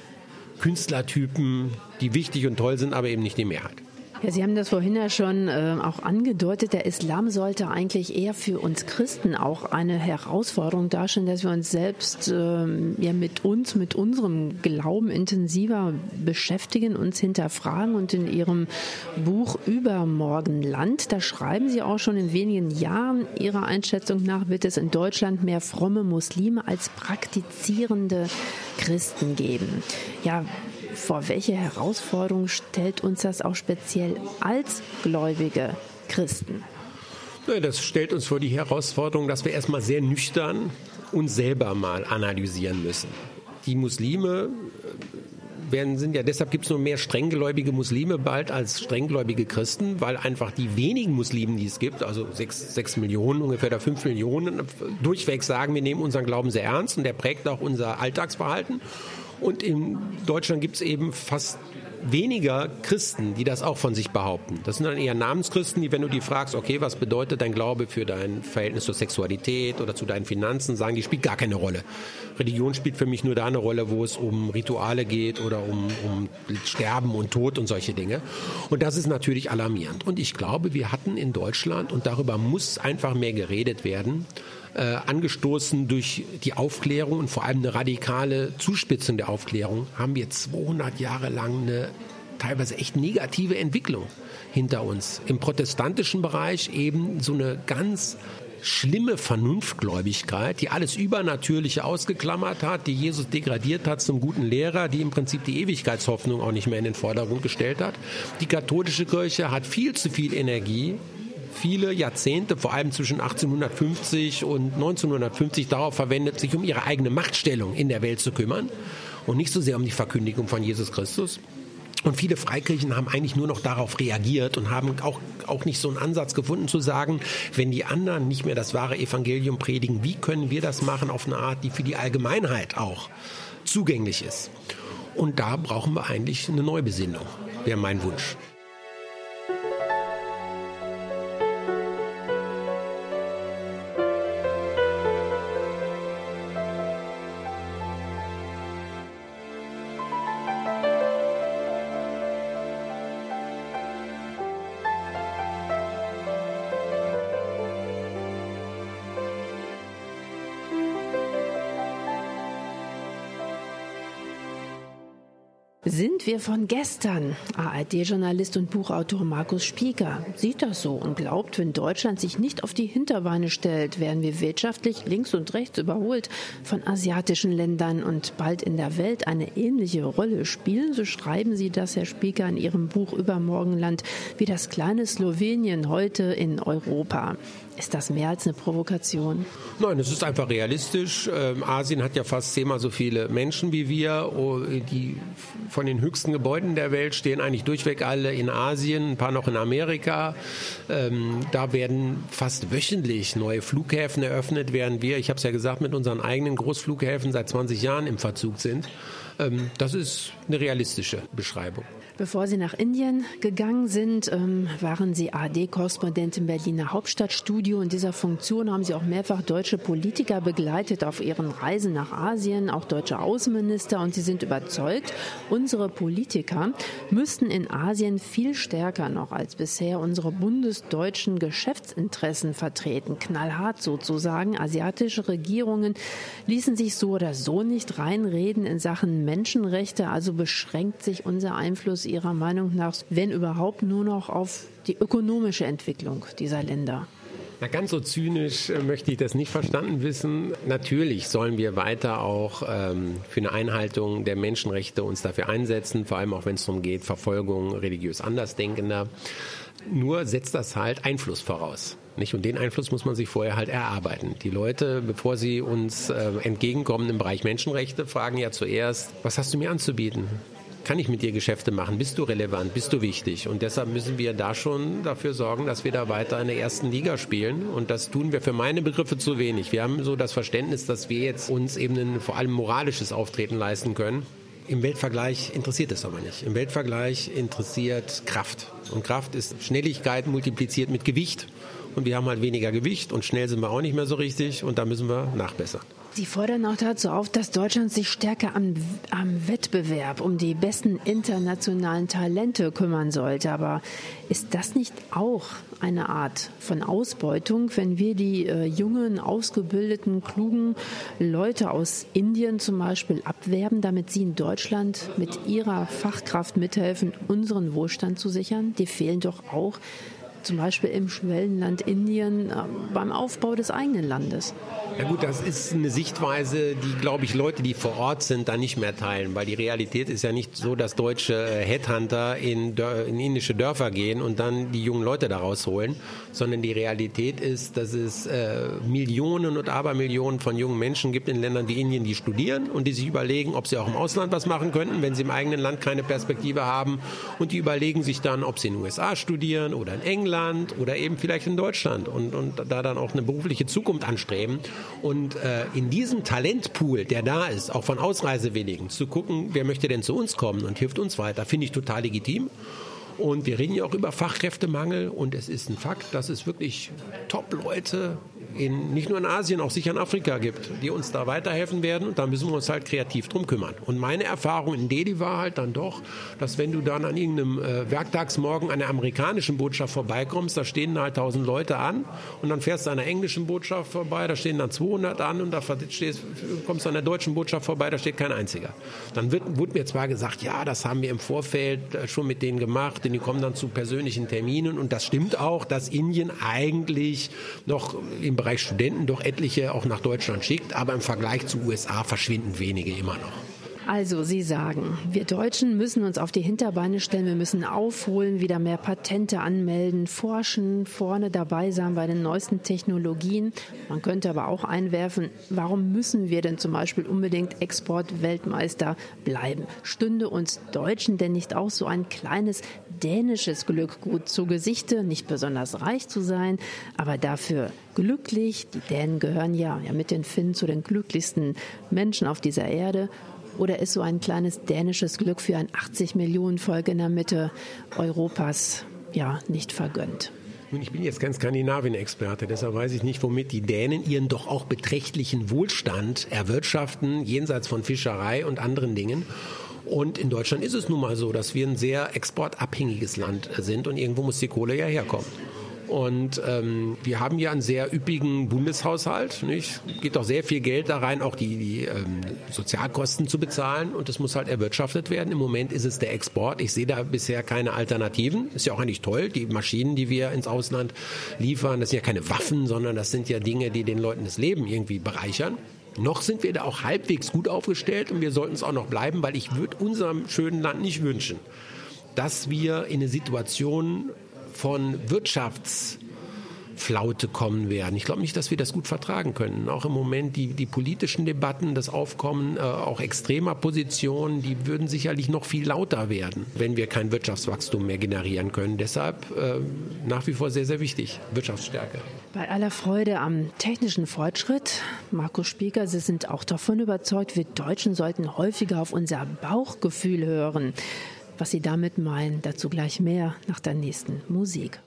Künstlertypen, die wichtig und toll sind, aber eben nicht die Mehrheit. Ja, Sie haben das vorhin ja schon äh, auch angedeutet. Der Islam sollte eigentlich eher für uns Christen auch eine Herausforderung darstellen, dass wir uns selbst äh, ja mit uns, mit unserem Glauben intensiver beschäftigen, uns hinterfragen. Und in Ihrem Buch Übermorgenland, da schreiben Sie auch schon in wenigen Jahren Ihrer Einschätzung nach, wird es in Deutschland mehr fromme Muslime als praktizierende Christen geben. Ja, vor welche Herausforderung stellt uns das auch speziell als gläubige Christen? Das stellt uns vor die Herausforderung, dass wir erstmal sehr nüchtern uns selber mal analysieren müssen. Die Muslime äh, werden, sind ja, deshalb gibt es nur mehr strenggläubige Muslime bald als strenggläubige Christen, weil einfach die wenigen Muslimen, die es gibt, also sechs, sechs Millionen, ungefähr da fünf Millionen, durchweg sagen, wir nehmen unseren Glauben sehr ernst und der prägt auch unser Alltagsverhalten. Und in Deutschland gibt es eben fast weniger Christen, die das auch von sich behaupten. Das sind dann eher Namenschristen, die, wenn du die fragst, okay, was bedeutet dein Glaube für dein Verhältnis zur Sexualität oder zu deinen Finanzen, sagen die, spielt gar keine Rolle. Religion spielt für mich nur da eine Rolle, wo es um Rituale geht oder um, um Sterben und Tod und solche Dinge. Und das ist natürlich alarmierend. Und ich glaube, wir hatten in Deutschland, und darüber muss einfach mehr geredet werden, äh, angestoßen durch die Aufklärung und vor allem eine radikale Zuspitzung der Aufklärung, haben wir 200 Jahre lang eine teilweise echt negative Entwicklung hinter uns. Im protestantischen Bereich eben so eine ganz schlimme Vernunftgläubigkeit, die alles Übernatürliche ausgeklammert hat, die Jesus degradiert hat zum guten Lehrer, die im Prinzip die Ewigkeitshoffnung auch nicht mehr in den Vordergrund gestellt hat. Die katholische Kirche hat viel zu viel Energie viele Jahrzehnte, vor allem zwischen 1850 und 1950, darauf verwendet, sich um ihre eigene Machtstellung in der Welt zu kümmern und nicht so sehr um die Verkündigung von Jesus Christus. Und viele Freikirchen haben eigentlich nur noch darauf reagiert und haben auch, auch nicht so einen Ansatz gefunden zu sagen, wenn die anderen nicht mehr das wahre Evangelium predigen, wie können wir das machen auf eine Art, die für die Allgemeinheit auch zugänglich ist. Und da brauchen wir eigentlich eine Neubesinnung, wäre mein Wunsch. Wir von gestern? ARD-Journalist und Buchautor Markus Spieker sieht das so und glaubt, wenn Deutschland sich nicht auf die Hinterbeine stellt, werden wir wirtschaftlich links und rechts überholt von asiatischen Ländern und bald in der Welt eine ähnliche Rolle spielen. So schreiben Sie das, Herr Spieker, in Ihrem Buch Übermorgenland, wie das kleine Slowenien heute in Europa. Ist das mehr als eine Provokation? Nein, es ist einfach realistisch. Ähm, Asien hat ja fast zehnmal so viele Menschen wie wir. Oh, die von den höchsten Gebäuden der Welt stehen eigentlich durchweg alle in Asien, ein paar noch in Amerika. Ähm, da werden fast wöchentlich neue Flughäfen eröffnet, während wir, ich habe es ja gesagt, mit unseren eigenen Großflughäfen seit 20 Jahren im Verzug sind. Ähm, das ist eine realistische Beschreibung. Bevor Sie nach Indien gegangen sind, ähm, waren Sie AD-Korrespondent im Berliner Hauptstadtstudio. In dieser Funktion haben Sie auch mehrfach deutsche Politiker begleitet auf ihren Reisen nach Asien, auch deutsche Außenminister. Und Sie sind überzeugt, unsere Politiker müssten in Asien viel stärker noch als bisher unsere bundesdeutschen Geschäftsinteressen vertreten. Knallhart sozusagen. Asiatische Regierungen ließen sich so oder so nicht reinreden in Sachen Menschenrechte. Also beschränkt sich unser Einfluss Ihrer Meinung nach, wenn überhaupt, nur noch auf die ökonomische Entwicklung dieser Länder? Na, ganz so zynisch äh, möchte ich das nicht verstanden wissen. Natürlich sollen wir weiter auch ähm, für eine Einhaltung der Menschenrechte uns dafür einsetzen, vor allem auch wenn es darum geht, Verfolgung religiös Andersdenkender. Nur setzt das halt Einfluss voraus. Nicht? Und den Einfluss muss man sich vorher halt erarbeiten. Die Leute, bevor sie uns äh, entgegenkommen im Bereich Menschenrechte, fragen ja zuerst, was hast du mir anzubieten? Kann ich mit dir Geschäfte machen? Bist du relevant? Bist du wichtig? Und deshalb müssen wir da schon dafür sorgen, dass wir da weiter in der ersten Liga spielen. Und das tun wir für meine Begriffe zu wenig. Wir haben so das Verständnis, dass wir jetzt uns eben ein vor allem moralisches Auftreten leisten können. Im Weltvergleich interessiert es aber nicht. Im Weltvergleich interessiert Kraft. Und Kraft ist Schnelligkeit multipliziert mit Gewicht. Und wir haben halt weniger Gewicht und schnell sind wir auch nicht mehr so richtig und da müssen wir nachbessern. Sie fordern auch dazu auf, dass Deutschland sich stärker am, am, Wettbewerb um die besten internationalen Talente kümmern sollte. Aber ist das nicht auch eine Art von Ausbeutung, wenn wir die äh, jungen, ausgebildeten, klugen Leute aus Indien zum Beispiel abwerben, damit sie in Deutschland mit ihrer Fachkraft mithelfen, unseren Wohlstand zu sichern? Die fehlen doch auch zum Beispiel im Schwellenland Indien äh, beim Aufbau des eigenen Landes. Ja gut, das ist eine Sichtweise, die, glaube ich, Leute, die vor Ort sind, da nicht mehr teilen, weil die Realität ist ja nicht so, dass deutsche Headhunter in, in indische Dörfer gehen und dann die jungen Leute da rausholen, sondern die Realität ist, dass es äh, Millionen und Abermillionen von jungen Menschen gibt in Ländern wie Indien, die studieren und die sich überlegen, ob sie auch im Ausland was machen könnten, wenn sie im eigenen Land keine Perspektive haben und die überlegen sich dann, ob sie in den USA studieren oder in England oder eben vielleicht in Deutschland und, und da dann auch eine berufliche Zukunft anstreben. Und äh, in diesem Talentpool, der da ist, auch von Ausreisewilligen, zu gucken, wer möchte denn zu uns kommen und hilft uns weiter, finde ich total legitim. Und wir reden ja auch über Fachkräftemangel. Und es ist ein Fakt, dass es wirklich Top-Leute in, nicht nur in Asien, auch sicher in Afrika gibt, die uns da weiterhelfen werden und da müssen wir uns halt kreativ drum kümmern. Und meine Erfahrung in Delhi war halt dann doch, dass wenn du dann an irgendeinem äh, Werktagsmorgen an der amerikanischen Botschaft vorbeikommst, da stehen halt tausend Leute an und dann fährst du an der englischen Botschaft vorbei, da stehen dann 200 an und da stehst, kommst du an der deutschen Botschaft vorbei, da steht kein einziger. Dann wird, wurde mir zwar gesagt, ja, das haben wir im Vorfeld äh, schon mit denen gemacht, denn die kommen dann zu persönlichen Terminen und das stimmt auch, dass Indien eigentlich noch im Bereich Studenten doch etliche auch nach Deutschland schickt, aber im Vergleich zu USA verschwinden wenige immer noch. Also, Sie sagen, wir Deutschen müssen uns auf die Hinterbeine stellen, wir müssen aufholen, wieder mehr Patente anmelden, forschen, vorne dabei sein bei den neuesten Technologien. Man könnte aber auch einwerfen, warum müssen wir denn zum Beispiel unbedingt Exportweltmeister bleiben? Stünde uns Deutschen denn nicht auch so ein kleines dänisches Glück gut zu Gesichte, nicht besonders reich zu sein, aber dafür glücklich? Die Dänen gehören ja, ja mit den Finnen zu den glücklichsten Menschen auf dieser Erde oder ist so ein kleines dänisches Glück für ein 80 Millionen Volk in der Mitte Europas ja nicht vergönnt? Nun, ich bin jetzt kein Skandinavien-Experte, deshalb weiß ich nicht, womit die Dänen ihren doch auch beträchtlichen Wohlstand erwirtschaften, jenseits von Fischerei und anderen Dingen. Und in Deutschland ist es nun mal so, dass wir ein sehr exportabhängiges Land sind und irgendwo muss die Kohle ja herkommen. Und ähm, wir haben ja einen sehr üppigen Bundeshaushalt. Nicht? Geht auch sehr viel Geld da rein, auch die, die ähm, Sozialkosten zu bezahlen. Und das muss halt erwirtschaftet werden. Im Moment ist es der Export. Ich sehe da bisher keine Alternativen. Ist ja auch eigentlich toll. Die Maschinen, die wir ins Ausland liefern, das sind ja keine Waffen, sondern das sind ja Dinge, die den Leuten das Leben irgendwie bereichern. Noch sind wir da auch halbwegs gut aufgestellt und wir sollten es auch noch bleiben, weil ich würde unserem schönen Land nicht wünschen, dass wir in eine Situation von Wirtschafts Flaute kommen werden. Ich glaube nicht, dass wir das gut vertragen können. Auch im Moment die, die politischen Debatten, das Aufkommen äh, auch extremer Positionen, die würden sicherlich noch viel lauter werden, wenn wir kein Wirtschaftswachstum mehr generieren können. Deshalb äh, nach wie vor sehr, sehr wichtig, Wirtschaftsstärke. Bei aller Freude am technischen Fortschritt, Markus Spieker, Sie sind auch davon überzeugt, wir Deutschen sollten häufiger auf unser Bauchgefühl hören. Was Sie damit meinen, dazu gleich mehr nach der nächsten Musik.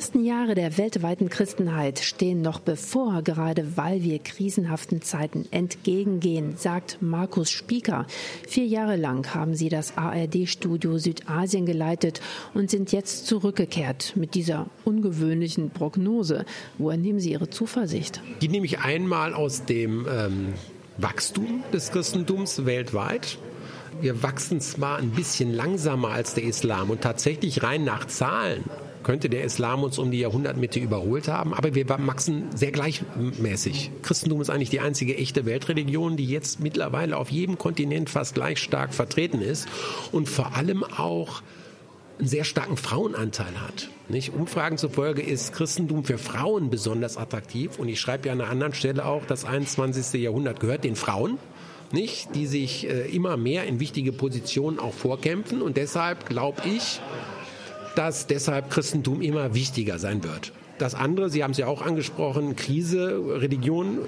Besten Jahre der weltweiten Christenheit stehen noch bevor, gerade weil wir krisenhaften Zeiten entgegengehen, sagt Markus Spieker. Vier Jahre lang haben sie das ARD-Studio Südasien geleitet und sind jetzt zurückgekehrt mit dieser ungewöhnlichen Prognose. Woher nehmen Sie Ihre Zuversicht? Die nehme ich einmal aus dem ähm, Wachstum des Christentums weltweit wir wachsen zwar ein bisschen langsamer als der Islam und tatsächlich rein nach Zahlen könnte der Islam uns um die Jahrhundertmitte überholt haben, aber wir wachsen sehr gleichmäßig. Christentum ist eigentlich die einzige echte Weltreligion, die jetzt mittlerweile auf jedem Kontinent fast gleich stark vertreten ist und vor allem auch einen sehr starken Frauenanteil hat. Nicht? Umfragen zufolge ist Christentum für Frauen besonders attraktiv und ich schreibe ja an einer anderen Stelle auch, das 21. Jahrhundert gehört den Frauen nicht, die sich äh, immer mehr in wichtige Positionen auch vorkämpfen. Und deshalb glaube ich, dass deshalb Christentum immer wichtiger sein wird. Das andere, Sie haben es ja auch angesprochen, Krise, Religion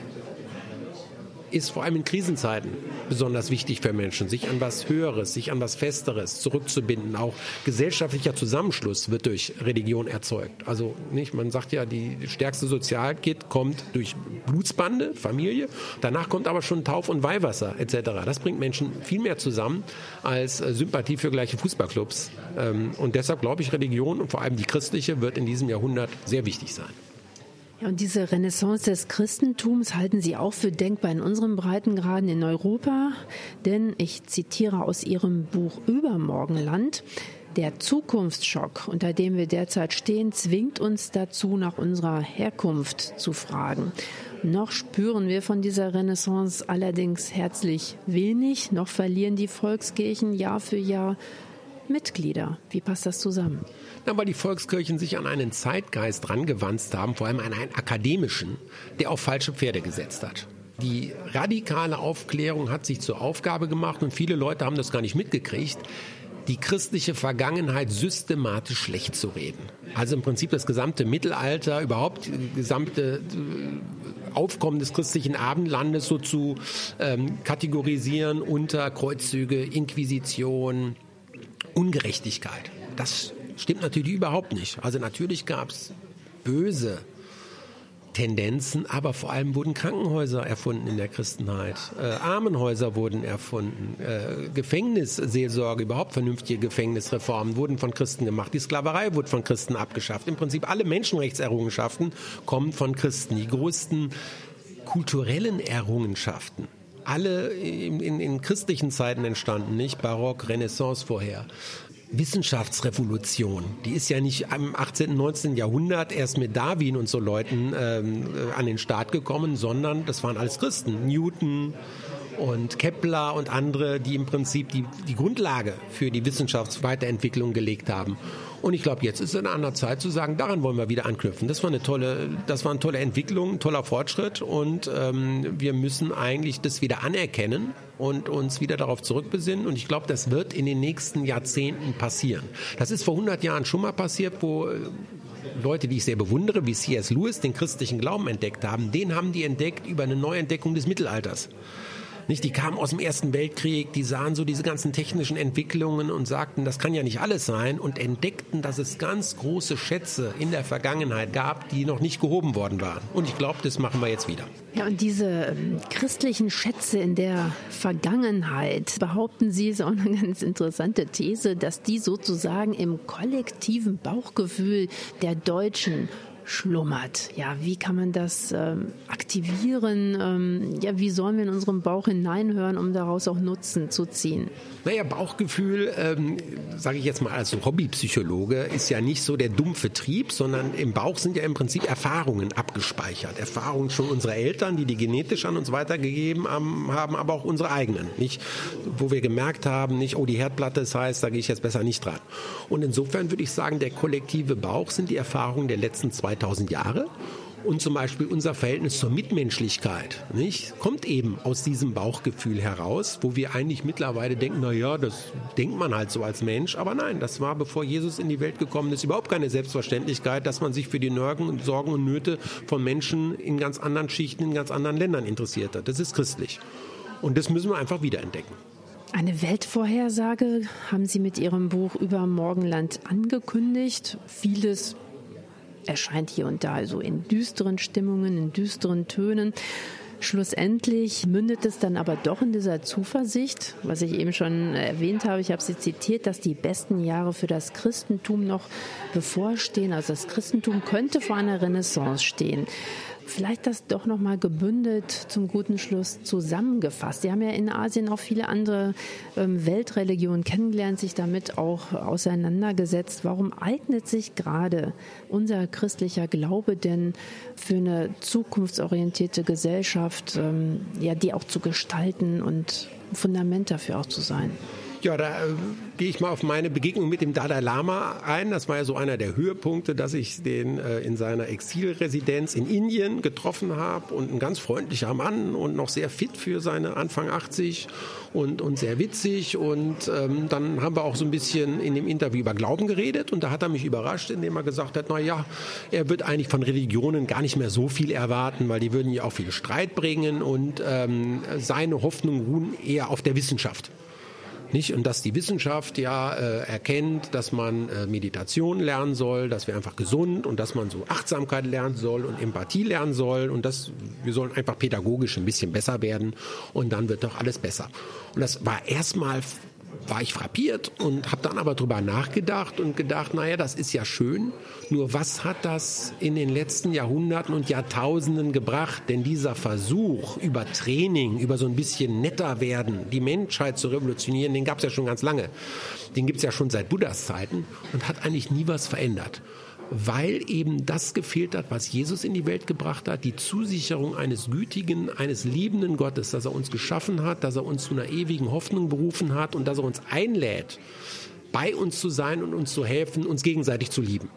ist vor allem in Krisenzeiten besonders wichtig für Menschen, sich an was Höheres, sich an was Festeres zurückzubinden. Auch gesellschaftlicher Zusammenschluss wird durch Religion erzeugt. Also nicht, man sagt ja, die stärkste Sozialkit kommt durch Blutsbande, Familie. Danach kommt aber schon Tauf- und Weihwasser etc. Das bringt Menschen viel mehr zusammen als äh, Sympathie für gleiche Fußballclubs. Ähm, und deshalb glaube ich, Religion und vor allem die christliche wird in diesem Jahrhundert sehr wichtig sein. Ja, und diese Renaissance des Christentums halten Sie auch für denkbar in unserem Breitengraden in Europa? Denn ich zitiere aus Ihrem Buch Übermorgenland. Der Zukunftsschock, unter dem wir derzeit stehen, zwingt uns dazu, nach unserer Herkunft zu fragen. Noch spüren wir von dieser Renaissance allerdings herzlich wenig. Noch verlieren die Volkskirchen Jahr für Jahr Mitglieder. Wie passt das zusammen? Na, weil die Volkskirchen sich an einen Zeitgeist rangewanzt haben, vor allem an einen akademischen, der auf falsche Pferde gesetzt hat. Die radikale Aufklärung hat sich zur Aufgabe gemacht und viele Leute haben das gar nicht mitgekriegt, die christliche Vergangenheit systematisch schlecht zu reden. Also im Prinzip das gesamte Mittelalter, überhaupt das gesamte äh, Aufkommen des christlichen Abendlandes so zu ähm, kategorisieren unter Kreuzzüge, Inquisition, Ungerechtigkeit. Das stimmt natürlich überhaupt nicht. Also natürlich gab es böse Tendenzen, aber vor allem wurden Krankenhäuser erfunden in der Christenheit, äh, Armenhäuser wurden erfunden, äh, Gefängnisseelsorge, überhaupt vernünftige Gefängnisreformen wurden von Christen gemacht, die Sklaverei wurde von Christen abgeschafft. Im Prinzip alle Menschenrechtserrungenschaften kommen von Christen. Die größten kulturellen Errungenschaften alle in, in, in, christlichen Zeiten entstanden, nicht Barock, Renaissance vorher. Wissenschaftsrevolution, die ist ja nicht im 18., 19. Jahrhundert erst mit Darwin und so Leuten ähm, äh, an den Start gekommen, sondern das waren alles Christen. Newton und Kepler und andere, die im Prinzip die, die Grundlage für die Wissenschaftsweiterentwicklung gelegt haben. Und ich glaube, jetzt ist es an der Zeit zu sagen, daran wollen wir wieder anknüpfen. Das war eine tolle, das war eine tolle Entwicklung, ein toller Fortschritt und ähm, wir müssen eigentlich das wieder anerkennen und uns wieder darauf zurückbesinnen. Und ich glaube, das wird in den nächsten Jahrzehnten passieren. Das ist vor 100 Jahren schon mal passiert, wo äh, Leute, die ich sehr bewundere, wie C.S. Lewis, den christlichen Glauben entdeckt haben, den haben die entdeckt über eine Neuentdeckung des Mittelalters. Nicht? Die kamen aus dem Ersten Weltkrieg, die sahen so diese ganzen technischen Entwicklungen und sagten, das kann ja nicht alles sein und entdeckten, dass es ganz große Schätze in der Vergangenheit gab, die noch nicht gehoben worden waren. Und ich glaube, das machen wir jetzt wieder. Ja, und diese ähm, christlichen Schätze in der Vergangenheit, behaupten Sie, ist auch eine ganz interessante These, dass die sozusagen im kollektiven Bauchgefühl der Deutschen schlummert. Ja, wie kann man das ähm, aktivieren? Ähm, ja, wie sollen wir in unserem Bauch hineinhören, um daraus auch Nutzen zu ziehen? Naja, Bauchgefühl, ähm, sage ich jetzt mal als Hobbypsychologe, ist ja nicht so der dumpfe Trieb, sondern im Bauch sind ja im Prinzip Erfahrungen abgespeichert. Erfahrungen schon unserer Eltern, die die genetisch an uns weitergegeben haben, haben aber auch unsere eigenen. Nicht, wo wir gemerkt haben, nicht, oh, die Herdplatte ist heiß, da gehe ich jetzt besser nicht dran. Und insofern würde ich sagen, der kollektive Bauch sind die Erfahrungen der letzten 2000 Jahre und zum Beispiel unser Verhältnis zur Mitmenschlichkeit nicht, kommt eben aus diesem Bauchgefühl heraus, wo wir eigentlich mittlerweile denken, na ja, das denkt man halt so als Mensch. Aber nein, das war, bevor Jesus in die Welt gekommen ist, überhaupt keine Selbstverständlichkeit, dass man sich für die Nörgen und Sorgen und Nöte von Menschen in ganz anderen Schichten, in ganz anderen Ländern interessiert hat. Das ist christlich. Und das müssen wir einfach wiederentdecken. Eine Weltvorhersage haben Sie mit Ihrem Buch über Morgenland angekündigt. Vieles erscheint hier und da also in düsteren Stimmungen, in düsteren Tönen. Schlussendlich mündet es dann aber doch in dieser Zuversicht, was ich eben schon erwähnt habe. Ich habe sie zitiert, dass die besten Jahre für das Christentum noch bevorstehen. Also das Christentum könnte vor einer Renaissance stehen. Vielleicht das doch noch mal gebündelt zum guten Schluss zusammengefasst. Sie haben ja in Asien auch viele andere ähm, Weltreligionen kennengelernt, sich damit auch auseinandergesetzt. Warum eignet sich gerade unser christlicher Glaube denn für eine zukunftsorientierte Gesellschaft, ähm, ja, die auch zu gestalten und Fundament dafür auch zu sein? Ja, da äh, gehe ich mal auf meine Begegnung mit dem Dalai Lama ein. Das war ja so einer der Höhepunkte, dass ich den äh, in seiner Exilresidenz in Indien getroffen habe und ein ganz freundlicher Mann und noch sehr fit für seine Anfang 80 und, und sehr witzig. Und ähm, dann haben wir auch so ein bisschen in dem Interview über Glauben geredet und da hat er mich überrascht, indem er gesagt hat, na ja, er wird eigentlich von Religionen gar nicht mehr so viel erwarten, weil die würden ja auch viel Streit bringen und ähm, seine Hoffnungen ruhen eher auf der Wissenschaft. Nicht? Und dass die Wissenschaft ja äh, erkennt, dass man äh, Meditation lernen soll, dass wir einfach gesund und dass man so Achtsamkeit lernen soll und Empathie lernen soll und dass wir sollen einfach pädagogisch ein bisschen besser werden und dann wird doch alles besser. Und das war erstmal war ich frappiert und habe dann aber drüber nachgedacht und gedacht, naja, das ist ja schön, nur was hat das in den letzten Jahrhunderten und Jahrtausenden gebracht? Denn dieser Versuch über Training, über so ein bisschen netter werden, die Menschheit zu revolutionieren, den gab es ja schon ganz lange. Den gibt es ja schon seit Buddhas Zeiten und hat eigentlich nie was verändert weil eben das gefehlt hat, was Jesus in die Welt gebracht hat, die Zusicherung eines gütigen, eines liebenden Gottes, dass er uns geschaffen hat, dass er uns zu einer ewigen Hoffnung berufen hat und dass er uns einlädt, bei uns zu sein und uns zu helfen, uns gegenseitig zu lieben.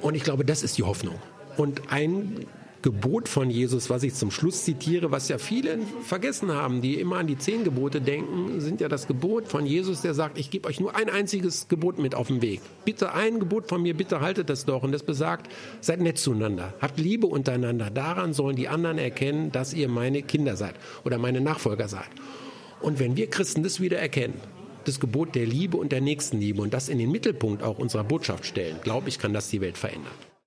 Und ich glaube, das ist die Hoffnung. Und ein Gebot von Jesus, was ich zum Schluss zitiere, was ja viele vergessen haben, die immer an die zehn Gebote denken, sind ja das Gebot von Jesus, der sagt, ich gebe euch nur ein einziges Gebot mit auf den Weg. Bitte ein Gebot von mir, bitte haltet das doch. Und das besagt, seid nett zueinander, habt Liebe untereinander. Daran sollen die anderen erkennen, dass ihr meine Kinder seid oder meine Nachfolger seid. Und wenn wir Christen das wieder erkennen, das Gebot der Liebe und der Nächstenliebe und das in den Mittelpunkt auch unserer Botschaft stellen, glaube ich, kann das die Welt verändern.